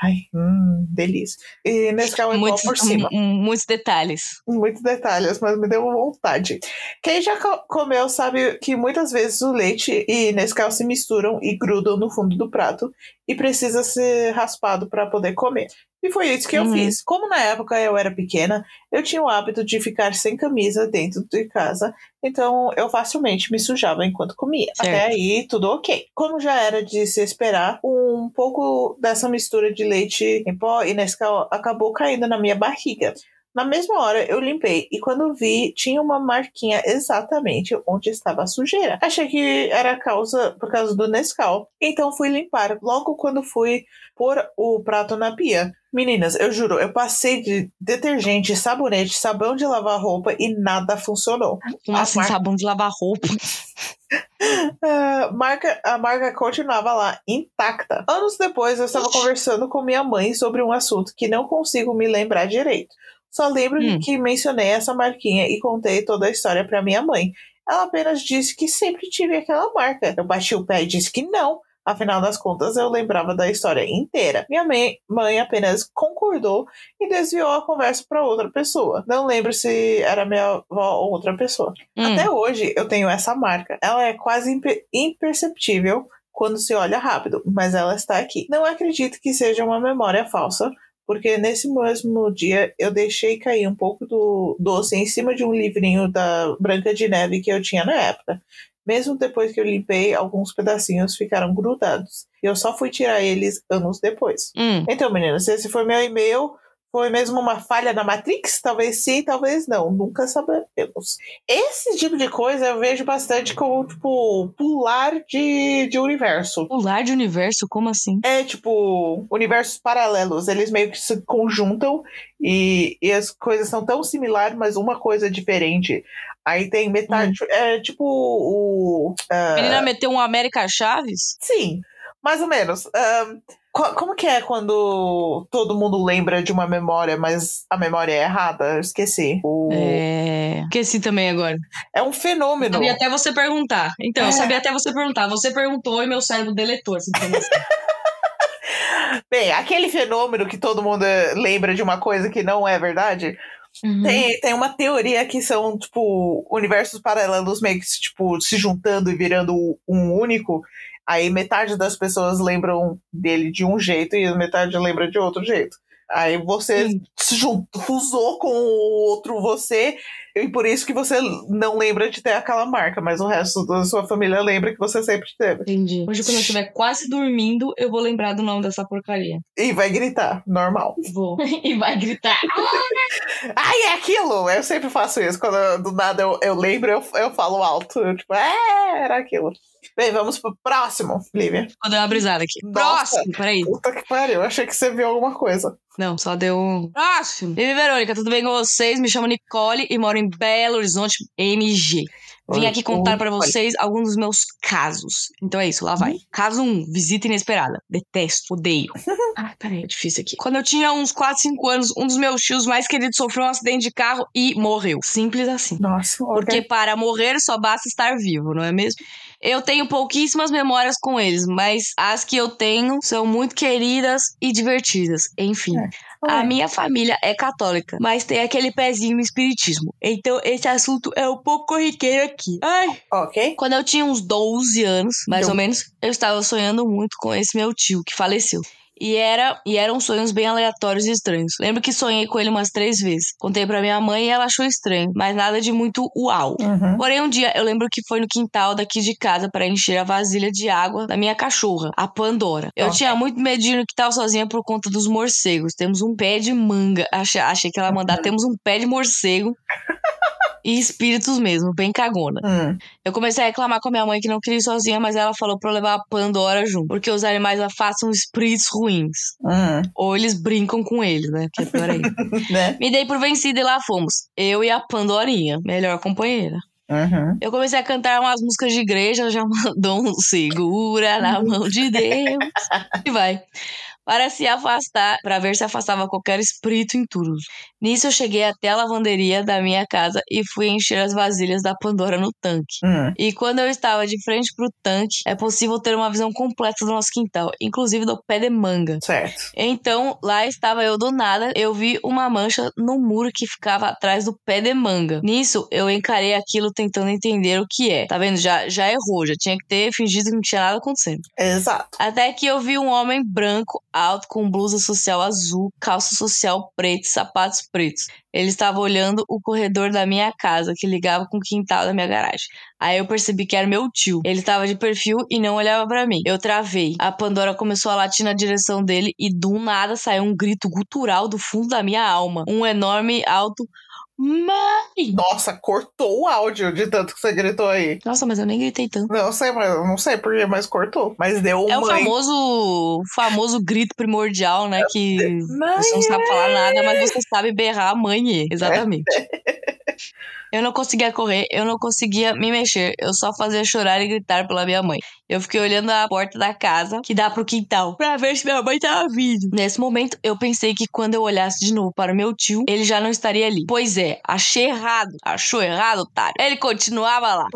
Ai, hum, delícia. E Nescau em pó Muitos, por cima. muitos detalhes. Muitos detalhes, mas me deu vontade. Quem já co- comeu sabe que muitas vezes o leite e Nescau se misturam e grudam no fundo do prato e precisa ser raspado para poder comer. E foi isso que eu Uhum. fiz. Como na época eu era pequena, eu tinha o hábito de ficar sem camisa dentro de casa, então eu facilmente me sujava enquanto comia. Certo. Até aí, tudo ok. Como já era de se esperar, um pouco dessa mistura de leite em pó e Nescau acabou caindo na minha barriga. Na mesma hora eu limpei e quando vi tinha uma marquinha exatamente onde estava a sujeira. Achei que era causa por causa do Nescau. Então fui limpar logo quando fui pôr o prato na pia. Meninas, eu juro, eu passei de detergente, sabonete, sabão de lavar roupa e nada funcionou. Como A assim, marca- sabão de lavar roupa? Uh, marca, a marca continuava lá, intacta. Anos depois, eu estava conversando com minha mãe sobre um assunto que não consigo me lembrar direito. Só lembro Hum. que mencionei essa marquinha e contei toda a história para minha mãe. Ela apenas disse que sempre tive aquela marca. Eu bati o pé e disse que não. Afinal das contas, eu lembrava da história inteira. Minha mãe, apenas concordou e desviou a conversa para outra pessoa. Não lembro se era minha avó ou outra pessoa. Hum. Até hoje eu tenho essa marca. Ela é quase impe- imperceptível quando se olha rápido, mas ela está aqui. Não acredito que seja uma memória falsa, porque nesse mesmo dia eu deixei cair um pouco do doce em cima de um livrinho da Branca de Neve que eu tinha na época. Mesmo depois que eu limpei, alguns pedacinhos ficaram grudados. E eu só fui tirar eles anos depois. Hum. Então, meninas, se esse foi meu e-mail, foi mesmo uma falha na Matrix? Talvez sim, talvez não. Nunca saberemos. Esse tipo de coisa eu vejo bastante como, tipo, pular de, de universo. Pular de universo, como assim? É, tipo, universos paralelos. Eles meio que se conjuntam e, e as coisas são tão similares, mas uma coisa diferente. Aí tem metade. É tipo o. A menina meteu um América Chaves? Sim, mais ou menos. Ahn, co- como que é quando todo mundo lembra de uma memória, mas a memória é errada? Eu esqueci. O- É. Esqueci também agora. É um fenômeno. Sabia até você perguntar. Então, eu É. sabia até você perguntar. Você perguntou e meu cérebro deletou essa *laughs* informação. Bem, aquele fenômeno que todo mundo lembra de uma coisa que não é verdade. Uhum. Tem, tem uma teoria que são, tipo, universos paralelos meio que tipo, se juntando e virando um único. Aí metade das pessoas lembram dele de um jeito e metade lembra de outro jeito. Aí você Sim. se juntou, fusou com o outro você, e por isso que você não lembra de ter aquela marca, mas o resto da sua família lembra que você sempre teve. Entendi. Hoje, quando eu estiver quase dormindo, eu vou lembrar do nome dessa porcaria. E vai gritar, normal. Vou. *laughs* e vai gritar. Ai, é aquilo! Eu sempre faço isso. Quando eu- do nada eu, eu lembro, eu, eu falo alto. Eu, tipo, é, era aquilo. Bem, vamos pro próximo, Lívia. Vou dar uma brisada aqui. Nossa. Próximo, peraí. Puta que pariu, eu achei que você viu alguma coisa. Não, só deu um. Próximo. E aí, Verônica, tudo bem com vocês? Me chamo Nicole e moro em Belo Horizonte, MG. Vim aqui contar pra vocês alguns dos meus casos. Então é isso, lá vai. Caso 1, visita inesperada. Detesto, odeio. Ai, *laughs* peraí, é difícil aqui. Quando eu tinha uns 4, 5 anos, um dos meus tios mais queridos sofreu um acidente de carro e morreu. Simples assim. Nossa, Porque ok. para morrer só basta estar vivo, não é mesmo? Eu tenho pouquíssimas memórias com eles, mas as que eu tenho são muito queridas e divertidas. Enfim, a minha família é católica, mas tem aquele pezinho no espiritismo. Então esse assunto é um pouco corriqueiro aqui. Ai. Ok. Quando eu tinha uns 12 anos, mais Então- ou menos, eu estava sonhando muito com esse meu tio que faleceu. E, era, e eram sonhos bem aleatórios e estranhos. Lembro que sonhei com ele umas três vezes. Contei pra minha mãe e ela achou estranho, mas nada de muito uau. Uhum. Porém, um dia eu lembro que foi no quintal daqui de casa para encher a vasilha de água da minha cachorra, a Pandora. Eu tinha muito medinho que tava sozinha por conta dos morcegos. Temos um pé de manga. Achei, achei que ela mandar, temos um pé de morcego. *laughs* E espíritos mesmo, bem cagona. Hum. Eu comecei a reclamar com a minha mãe que não queria ir sozinha, mas ela falou pra eu levar a Pandora junto. Porque os animais afastam espíritos ruins. Hum. Ou eles brincam com eles, né? Que é pior ainda. *laughs* Né? Me dei por vencida e lá fomos. Eu e a Pandorinha, melhor companheira. Uhum. Eu comecei a cantar umas músicas de igreja, já *laughs* mandou um segura na mão de Deus. *laughs* E vai. Para se afastar, para ver se afastava qualquer espírito intruso. Nisso eu cheguei até a lavanderia da minha casa e fui encher as vasilhas da Pandora no tanque. Hum. E quando eu estava de frente pro tanque, é possível ter uma visão completa do nosso quintal, inclusive do pé de manga. Certo. Então, lá estava eu do nada, eu vi uma mancha no muro que ficava atrás do pé de manga. Nisso, eu encarei aquilo tentando entender o que é. Tá vendo? Já, já errou, já tinha que ter fingido que não tinha nada acontecendo. Exato. Até que eu vi um homem branco, alto, com blusa social azul, calça social preta sapatos pretos. Ele estava olhando o corredor da minha casa, que ligava com o quintal da minha garagem. Aí eu percebi que era meu tio. Ele estava de perfil e não olhava pra mim. Eu travei. A Pandora começou a latir na direção dele e do nada saiu um grito gutural do fundo da minha alma. Um enorme, alto. Mãe! Nossa, cortou o áudio de tanto que você gritou aí. Nossa, mas eu nem gritei tanto. Não sei, mas não sei porquê, mas cortou. Mas deu um É o mãe. famoso, famoso grito primordial, né? Que Mãe, você não sabe falar nada, mas você sabe berrar mãe. *laughs* Exatamente. *laughs* Eu não conseguia correr, eu não conseguia me mexer. Eu só fazia chorar e gritar pela minha mãe. Eu fiquei olhando a porta da casa, que dá pro quintal, pra ver se minha mãe tava vindo. Nesse momento, eu pensei que quando eu olhasse de novo para o meu tio, ele já não estaria ali. Pois é, achei errado. Achou errado, otário. Ele continuava lá.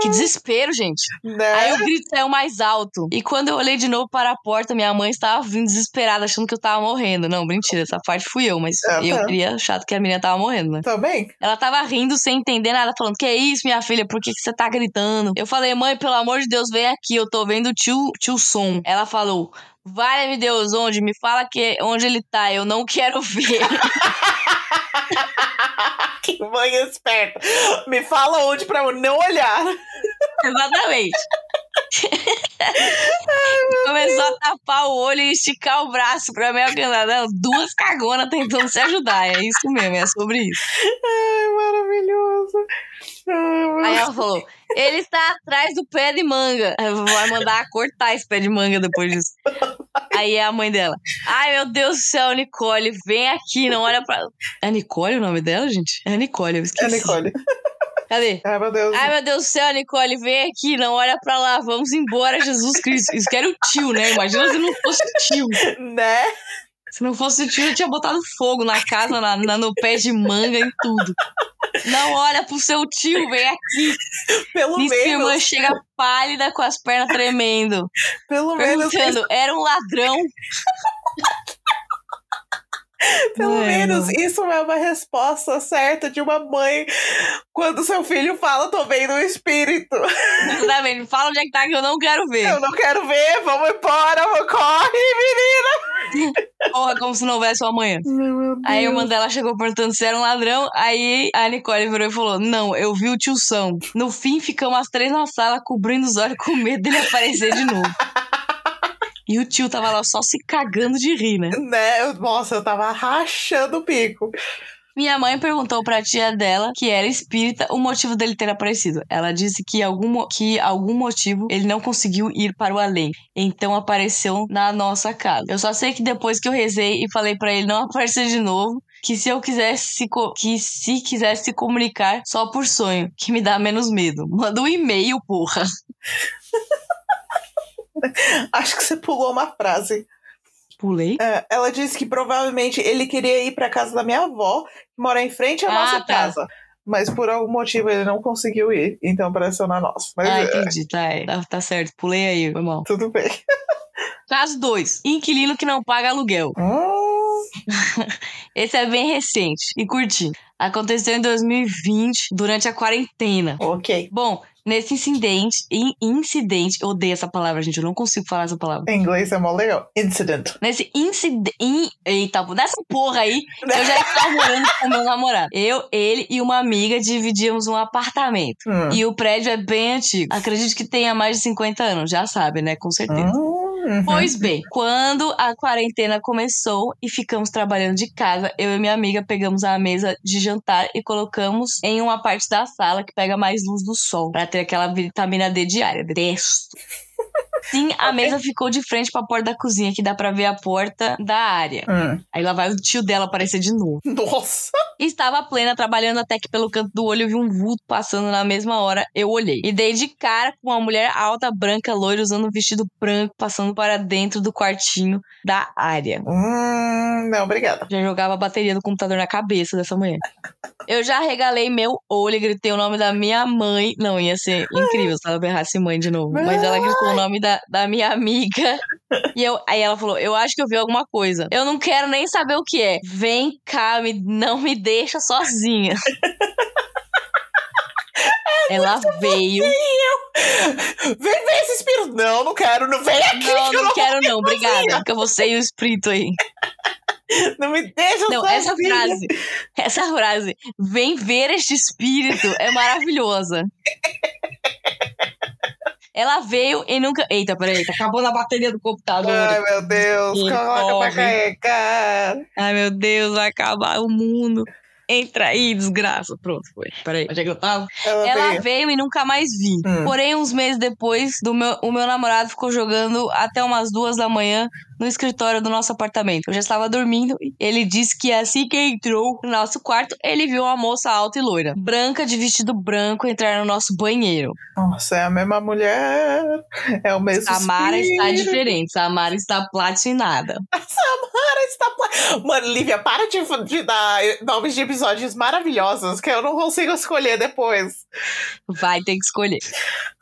Que desespero, gente. né? Aí o grito saiu mais alto. E quando eu olhei de novo para a porta, minha mãe estava vindo desesperada, achando que eu tava morrendo. Não, mentira, essa parte fui eu, mas Ah, eu tá. queria chato que a menina tava morrendo, né? Também? Ela tava rindo sem entender nada, falando: Que é isso, minha filha? Por que, que você tá gritando? Eu falei: Mãe, pelo amor de Deus, vem aqui. Eu tô vendo o tio, tio Som. Ela falou: Vale-me Deus, onde? Me fala que, onde ele tá. Eu não quero ver. *laughs* *laughs* que mãe esperta. Me fala onde pra eu não olhar. Exatamente. *laughs* Começou a tapar o olho e esticar o braço pra me alcançar. Não, duas cagonas tentando se ajudar. É isso mesmo, é sobre isso. Ai, maravilhoso. Ai, Aí ela falou: ele está atrás do pé de manga. Vai mandar cortar esse pé de manga depois disso. Aí é a mãe dela. Ai, meu Deus do céu, Nicole, vem aqui, não olha pra. É Nicole o nome dela, gente? É Nicole, eu É esqueci. Nicole. Cadê? Ai, meu Deus. Ai, meu Deus do céu, Nicole, vem aqui, não olha pra lá, vamos embora, Jesus Cristo. Isso que era o tio, né? Imagina se não fosse o tio. Né? Se não fosse o tio, eu tinha botado fogo na casa, na, na- no pé de manga e tudo. Não olha pro seu tio, vem aqui. Pelo Nisso minha irmã menos. chega pálida com as pernas tremendo. Pelo menos. Era um ladrão? *laughs* Pelo menos não. isso é uma resposta certa de uma mãe quando seu filho fala, tô vendo o espírito. Exatamente. Fala onde é que tá que eu não quero ver. Eu não quero ver, vamos embora, vamos, corre, menina. *laughs* Porra, como se não houvesse um amanhã. Meu Aí a irmã dela chegou perguntando se era um ladrão. Aí a Nicole virou e falou: Não, eu vi o tio São. No fim, ficamos as três na sala cobrindo os olhos com medo dele aparecer de novo. *laughs* E o tio tava lá só se cagando de rir, né? Né? Nossa, eu tava rachando o pico. Minha mãe perguntou pra tia dela, que era espírita, o motivo dele ter aparecido. Ela disse que algum, que algum motivo ele não conseguiu ir para o além. Então apareceu na nossa casa. Eu só sei que depois que eu rezei e falei pra ele não aparecer de novo, que se eu quisesse que se quisesse se comunicar só por sonho, que me dá menos medo. Manda um e-mail, porra. *laughs* *laughs* Acho que você pulou uma frase. Pulei. É, ela disse que provavelmente ele queria ir pra casa da minha avó, que mora em frente à Ah, nossa tá. casa. Mas por algum motivo ele não conseguiu ir, então apareceu na nossa. Mas Ah, é, entendi, tá, é. tá, tá certo. Pulei aí, mal. tudo bem. *laughs* Caso 2. Inquilino que não paga aluguel. Hum, *laughs* Esse é bem recente e curtinho. Aconteceu em 2020, durante a quarentena. ok. Bom, nesse incidente, in- incidente, eu odeio essa palavra, gente, eu não consigo falar essa palavra. Em inglês é mó legal. Incident. Nesse incidente, eita, nessa porra aí, eu já estava morando com meu namorado. Eu, ele e uma amiga dividíamos um apartamento. Hum. E o prédio é bem antigo. Acredito que tenha mais de 50 anos, já sabe, né? Com certeza. Hum, uhum. Pois bem, quando a quarentena começou e ficamos trabalhando de casa, eu e minha amiga pegamos a mesa de jantar e colocamos em uma parte da sala que pega mais luz do sol, pra ter aquela vitamina D diária. Detesto. *laughs* Sim, a mesa ficou de frente pra porta da cozinha, que dá pra ver a porta da área. Hum. Aí lá vai o tio dela aparecer de novo. Nossa. Estava plena, trabalhando até que pelo canto do olho eu vi um vulto passando na mesma hora. Eu olhei. E dei de cara com uma mulher alta, branca, loira, usando um vestido branco, passando para dentro do quartinho da área. Hum, não, obrigada. Já jogava a bateria do computador na cabeça dessa mulher. Eu já regalei meu olho e gritei o nome da minha mãe. Não, ia ser incrível se ela berrasse mãe de novo. Mas ela gritou o nome da, da minha amiga. *laughs* E eu, aí ela falou: Eu acho que eu vi alguma coisa. Eu não quero nem saber o que é. Vem cá, me, não me deixa sozinha. *laughs* Ela veio. Vem ver esse espírito. Não, não quero. Não vem aqui. Não, que eu não quero não, obrigada. Fica você e o espírito aí. *laughs* Não me deixa Não, essa frase, essa frase, vem ver este espírito, é maravilhosa. Ela veio e nunca. Eita, peraí, tá acabando a bateria do computador. Ai, meu Deus. Coloca pra pobre. carregar. Ai, meu Deus, vai acabar o mundo. Entra aí, desgraça. Pronto, foi. Peraí, onde é que eu tava? Ela, Ela veio. veio e nunca mais vi. Hum. Porém, uns meses depois, do meu, o meu namorado ficou jogando até umas duas da manhã no escritório do nosso apartamento. Eu já estava dormindo. e Ele disse que assim que entrou no nosso quarto, ele viu uma moça alta e loira, branca de vestido branco, entrar no nosso banheiro. Nossa, é a mesma mulher. É o mesmo Samara está diferente. Samara está platinada. *laughs* Samara está. pla- Mano, Lívia, para de, de dar nomes de episódios maravilhosos que eu não consigo escolher depois. Vai ter que escolher.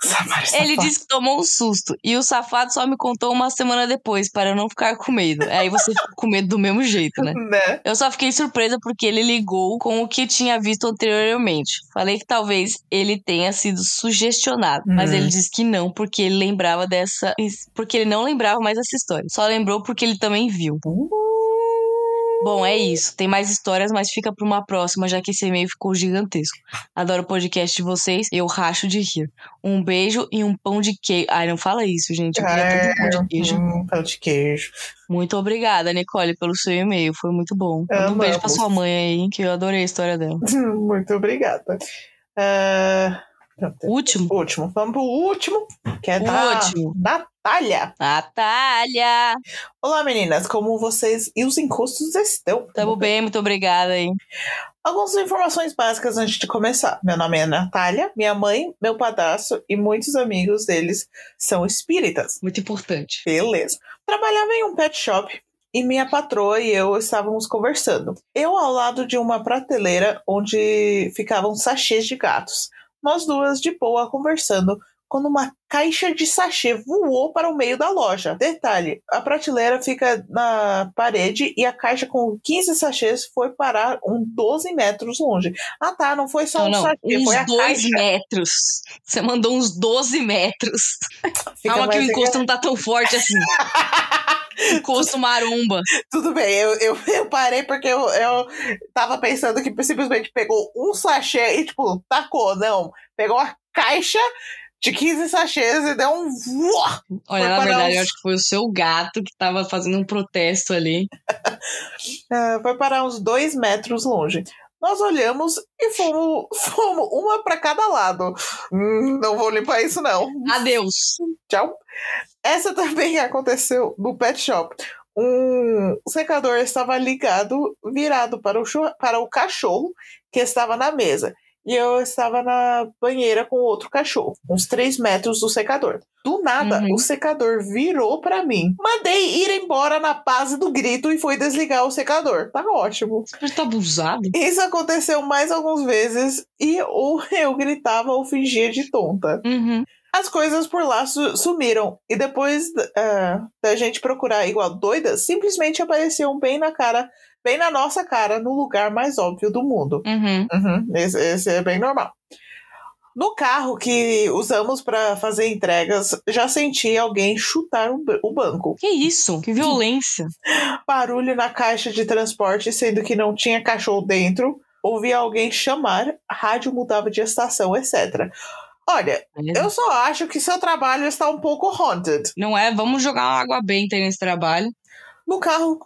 Samara está Ele disse que tomou um susto. E o safado só me contou uma semana depois, para eu não ficar com medo. Aí você fica com medo do mesmo jeito, né? *laughs* Né? Eu só fiquei surpresa porque ele ligou com o que tinha visto anteriormente. Falei que talvez ele tenha sido sugestionado, mas Hum. ele disse que não, porque ele lembrava dessa. Porque ele não lembrava mais dessa história. Só lembrou porque ele também viu. Bom, é isso. Tem mais histórias, mas fica pra uma próxima, já que esse e-mail ficou gigantesco. Adoro o podcast de vocês, eu racho de rir. Um beijo e um pão de queijo. Ai, não fala isso, gente. Eu queria tanto um pão de queijo. Hum, pão de queijo. Muito obrigada, Nicole, pelo seu e-mail. Foi muito bom. Manda um beijo pra Amamos. sua mãe aí, que eu adorei a história dela. *laughs* Muito obrigada. Pronto. Último. Último. Vamos pro último, que é O da último. Natália. Natália! Olá, meninas. Como vocês e os encostos estão? Tamo bem, muito obrigada aí. Algumas informações básicas antes de começar. Meu nome é Natália, minha mãe, meu padrasto e muitos amigos deles são espíritas. Muito importante. Beleza. Trabalhava em um pet shop e minha patroa e eu estávamos conversando. Eu ao lado de uma prateleira onde ficavam sachês de gatos. Nós duas de boa conversando quando uma caixa de sachê voou para o meio da loja. Detalhe, a prateleira fica na parede e a caixa com 15 sachês foi parar uns 12 metros longe. Ah tá, não foi só Não, um não. sachê, foi a Uns dois caixa. metros. Você mandou uns 12 metros. Fica Calma que o encosto não tá tão forte assim. *laughs* Encosto maromba. Tudo bem, eu, eu, *laughs* eu parei porque eu, eu tava pensando que simplesmente pegou um sachê e, tipo, tacou. Não, pegou a caixa de 15 sachês e deu um. Olha, na verdade, uns- eu acho que foi o seu gato que tava fazendo um protesto ali. *laughs* É, foi parar uns dois metros longe. Nós olhamos e fomos, fomos uma para cada lado. Hum, não vou limpar isso, não. Adeus. Tchau. Essa também *laughs* aconteceu no pet shop. Um secador estava ligado, virado para o, para o cachorro que estava na mesa. E eu estava na banheira com outro cachorro, uns 3 metros do secador. Do nada, Uhum. o secador virou para mim. Mandei ir embora na base do grito e fui desligar o secador. Tá ótimo. Você tá abusado? Isso aconteceu mais algumas vezes e ou *laughs* eu gritava ou fingia de tonta. Uhum. As coisas por lá su- sumiram. E depois ah, da gente procurar igual doida, simplesmente apareciam bem na cara, bem na nossa cara, no lugar mais óbvio do mundo. Uhum. Uhum, esse, esse é bem normal. No carro que usamos para fazer entregas, já senti alguém chutar o, ba- o banco. Que isso? Que violência. Barulho na caixa de transporte, sendo que não tinha cachorro dentro. Ouvi alguém chamar, rádio mudava de estação, etc. Olha, eu só acho que seu trabalho está um pouco haunted. Não é? Vamos jogar água benta nesse trabalho. No carro,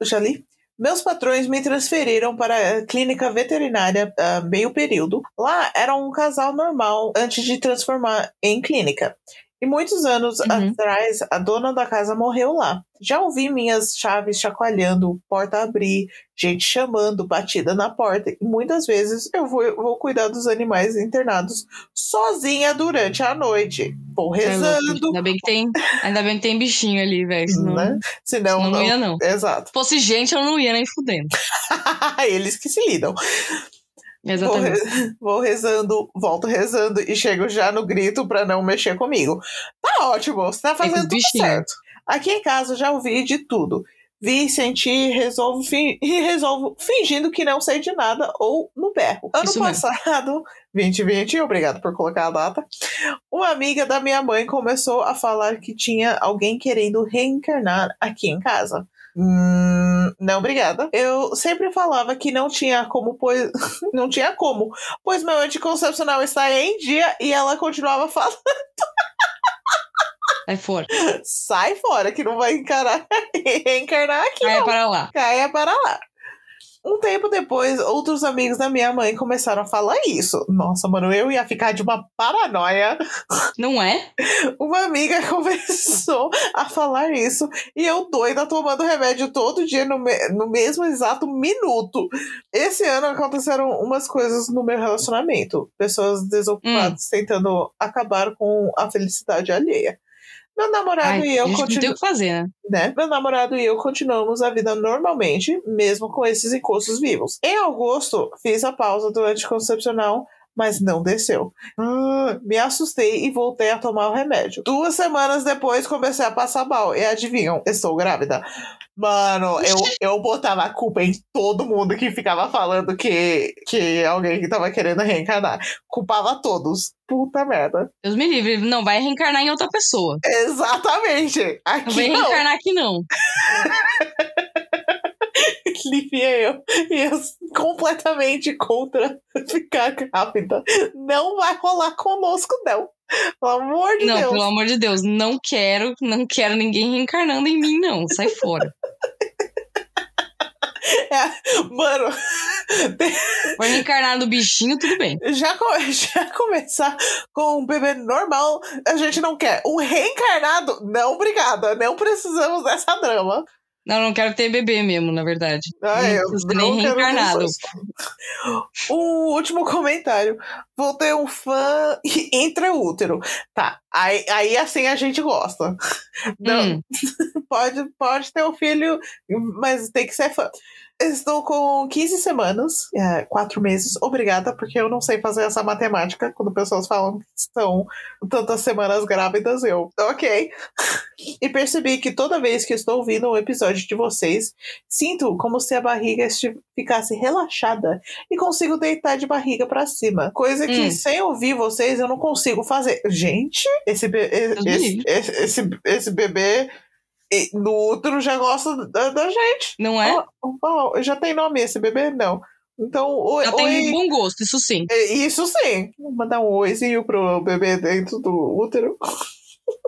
já li. Meus patrões me transferiram para a clínica veterinária ah, meio período. Lá era um casal normal antes de transformar em clínica. E muitos anos Uhum. atrás, a dona da casa morreu lá. Já ouvi minhas chaves chacoalhando, porta abrir, gente chamando, batida na porta. E muitas vezes eu vou, vou cuidar dos animais internados sozinha durante a noite. Vou é rezando, Ainda bem que tem, ainda bem que tem bichinho ali, velho. Senão, né? Senão, senão não ia, não. Exato. Se fosse gente, eu não ia nem fudendo. *laughs* Eles que se lidam. Vou, Exatamente. re- vou rezando, volto rezando e chego já no grito pra não mexer comigo. Tá ótimo, você tá fazendo tudo certo. Aqui em casa já ouvi de tudo. Vi, senti, resolvo fin- e resolvo fingindo que não sei de nada ou no berro. Ano Isso mesmo. passado, *laughs* 2020, obrigado por colocar a data, uma amiga da minha mãe começou a falar que tinha alguém querendo reencarnar aqui em casa. Hum, não, obrigada. Eu sempre falava que não tinha como, pois *laughs* não tinha como, pois meu anticoncepcional está em dia e ela continuava falando. *laughs* Sai fora. Sai fora, que não vai encarar, *laughs* reencarnar aqui. Vai para lá. Caia para lá. Um tempo depois, outros amigos da minha mãe começaram a falar isso. Nossa, mano, eu ia ficar de uma paranoia. *laughs* Não é? Uma amiga *laughs* começou a falar isso e eu doida tomando remédio todo dia no, me no mesmo exato minuto. Esse ano aconteceram umas coisas no meu relacionamento. Pessoas desocupadas tentando acabar com a felicidade alheia. Meu namorado Ai, e eu continuamos. fazer, né? Né? Meu namorado e eu continuamos a vida normalmente, mesmo com esses encostos vivos. Em agosto, fiz a pausa do anticoncepcional, mas não desceu. Ah, me assustei e voltei a tomar o remédio. Duas semanas depois, comecei a passar mal. E adivinham, estou grávida. Mano, eu, eu botava a culpa em todo mundo que ficava falando que, que alguém que tava querendo reencarnar. Culpava todos. Puta merda. Deus me livre. Não vai reencarnar em outra pessoa. Exatamente. Não Aqui vai não. reencarnar aqui, não. *laughs* Livia eu. E eu completamente contra ficar grávida. Não vai rolar conosco, não. Pelo amor de não, Deus. pelo amor de Deus. Não quero, não quero ninguém reencarnando em mim, não. Sai fora. *laughs* É, mano, *laughs* Vai reencarnar no bichinho, tudo bem. já, *laughs* já começar com um bebê normal, a gente não quer. Um reencarnado, não, obrigada. Não precisamos dessa drama. Não, não quero ter bebê mesmo, na verdade. Não eu precisa não nem reencarnado. Um último comentário. Vou ter um fã *laughs* intraútero. Tá, aí, aí assim a gente gosta. Não, Hum, *laughs* pode, pode ter um filho, mas tem que ser fã. Estou com 15 semanas, é, 4 meses. Obrigada, porque eu não sei fazer essa matemática. Quando pessoas falam que estão tantas semanas grávidas, eu, ok. *laughs* E percebi que toda vez que estou ouvindo um episódio de vocês, sinto como se a barriga ficasse relaxada e consigo deitar de barriga pra cima. Coisa que Hum. sem ouvir vocês eu não consigo fazer. Gente, esse, be- esse, esse, esse, esse bebê e- no útero já gosta da, da gente. não é? Ó, ó, já tem nome esse bebê? Não. Então, oi. Já tem oi- bom gosto, isso sim. É, Isso sim. Vou mandar um oizinho pro bebê dentro do útero.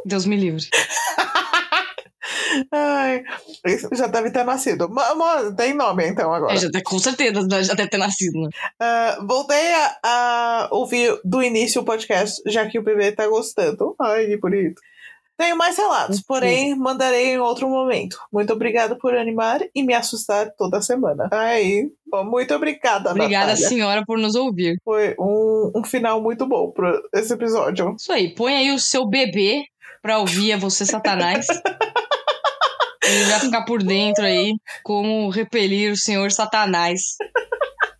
Deus me livre. *laughs* Ai, já deve ter nascido. Ma- Mas tem nome então agora. É, já, tá- com certeza já deve ter nascido, né? Ah, voltei a, a ouvir do início o podcast, já que o bebê tá gostando. Ai, que bonito. Tenho mais relatos, porém mandarei em outro momento. Muito obrigada por animar e me assustar toda semana. Aí, bom, muito obrigada, Obrigada, Natália. senhora, por nos ouvir. Foi um, um final muito bom para esse episódio. Isso aí, põe aí o seu bebê pra ouvir a você, Satanás. *laughs* Ele vai ficar por dentro aí como repelir o senhor Satanás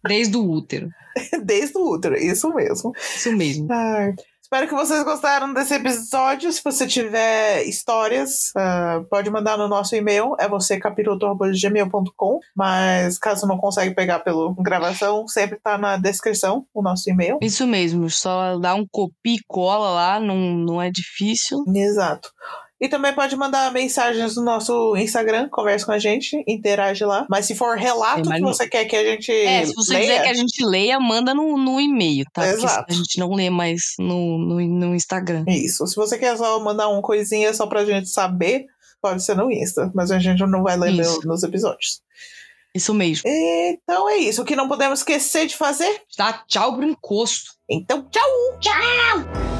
desde o útero. *laughs* Desde o útero, isso mesmo. Isso mesmo. Ai, Espero que vocês gostaram desse episódio. Se você tiver histórias, ah, pode mandar no nosso e-mail. É você capiroto.gmail.com. Mas caso não consegue pegar pela gravação, sempre tá na descrição o nosso e-mail. Isso mesmo, só dá um copia e cola lá, não, não é difícil. Exato. E também pode mandar mensagens no nosso Instagram, conversa com a gente, interage lá. Mas se for relato É, que você quer que a gente É, se você leia, quiser que a gente leia, manda no, no e-mail, tá? Porque Exato. a gente não lê mais no, no, no Instagram. Isso. Se você quer só mandar uma coisinha só pra gente saber, pode ser no Insta. Mas a gente não vai ler no- nos episódios. Isso mesmo. Então é isso. O que não podemos esquecer de fazer? Dá tchau pro encosto. Então, tchau! Tchau!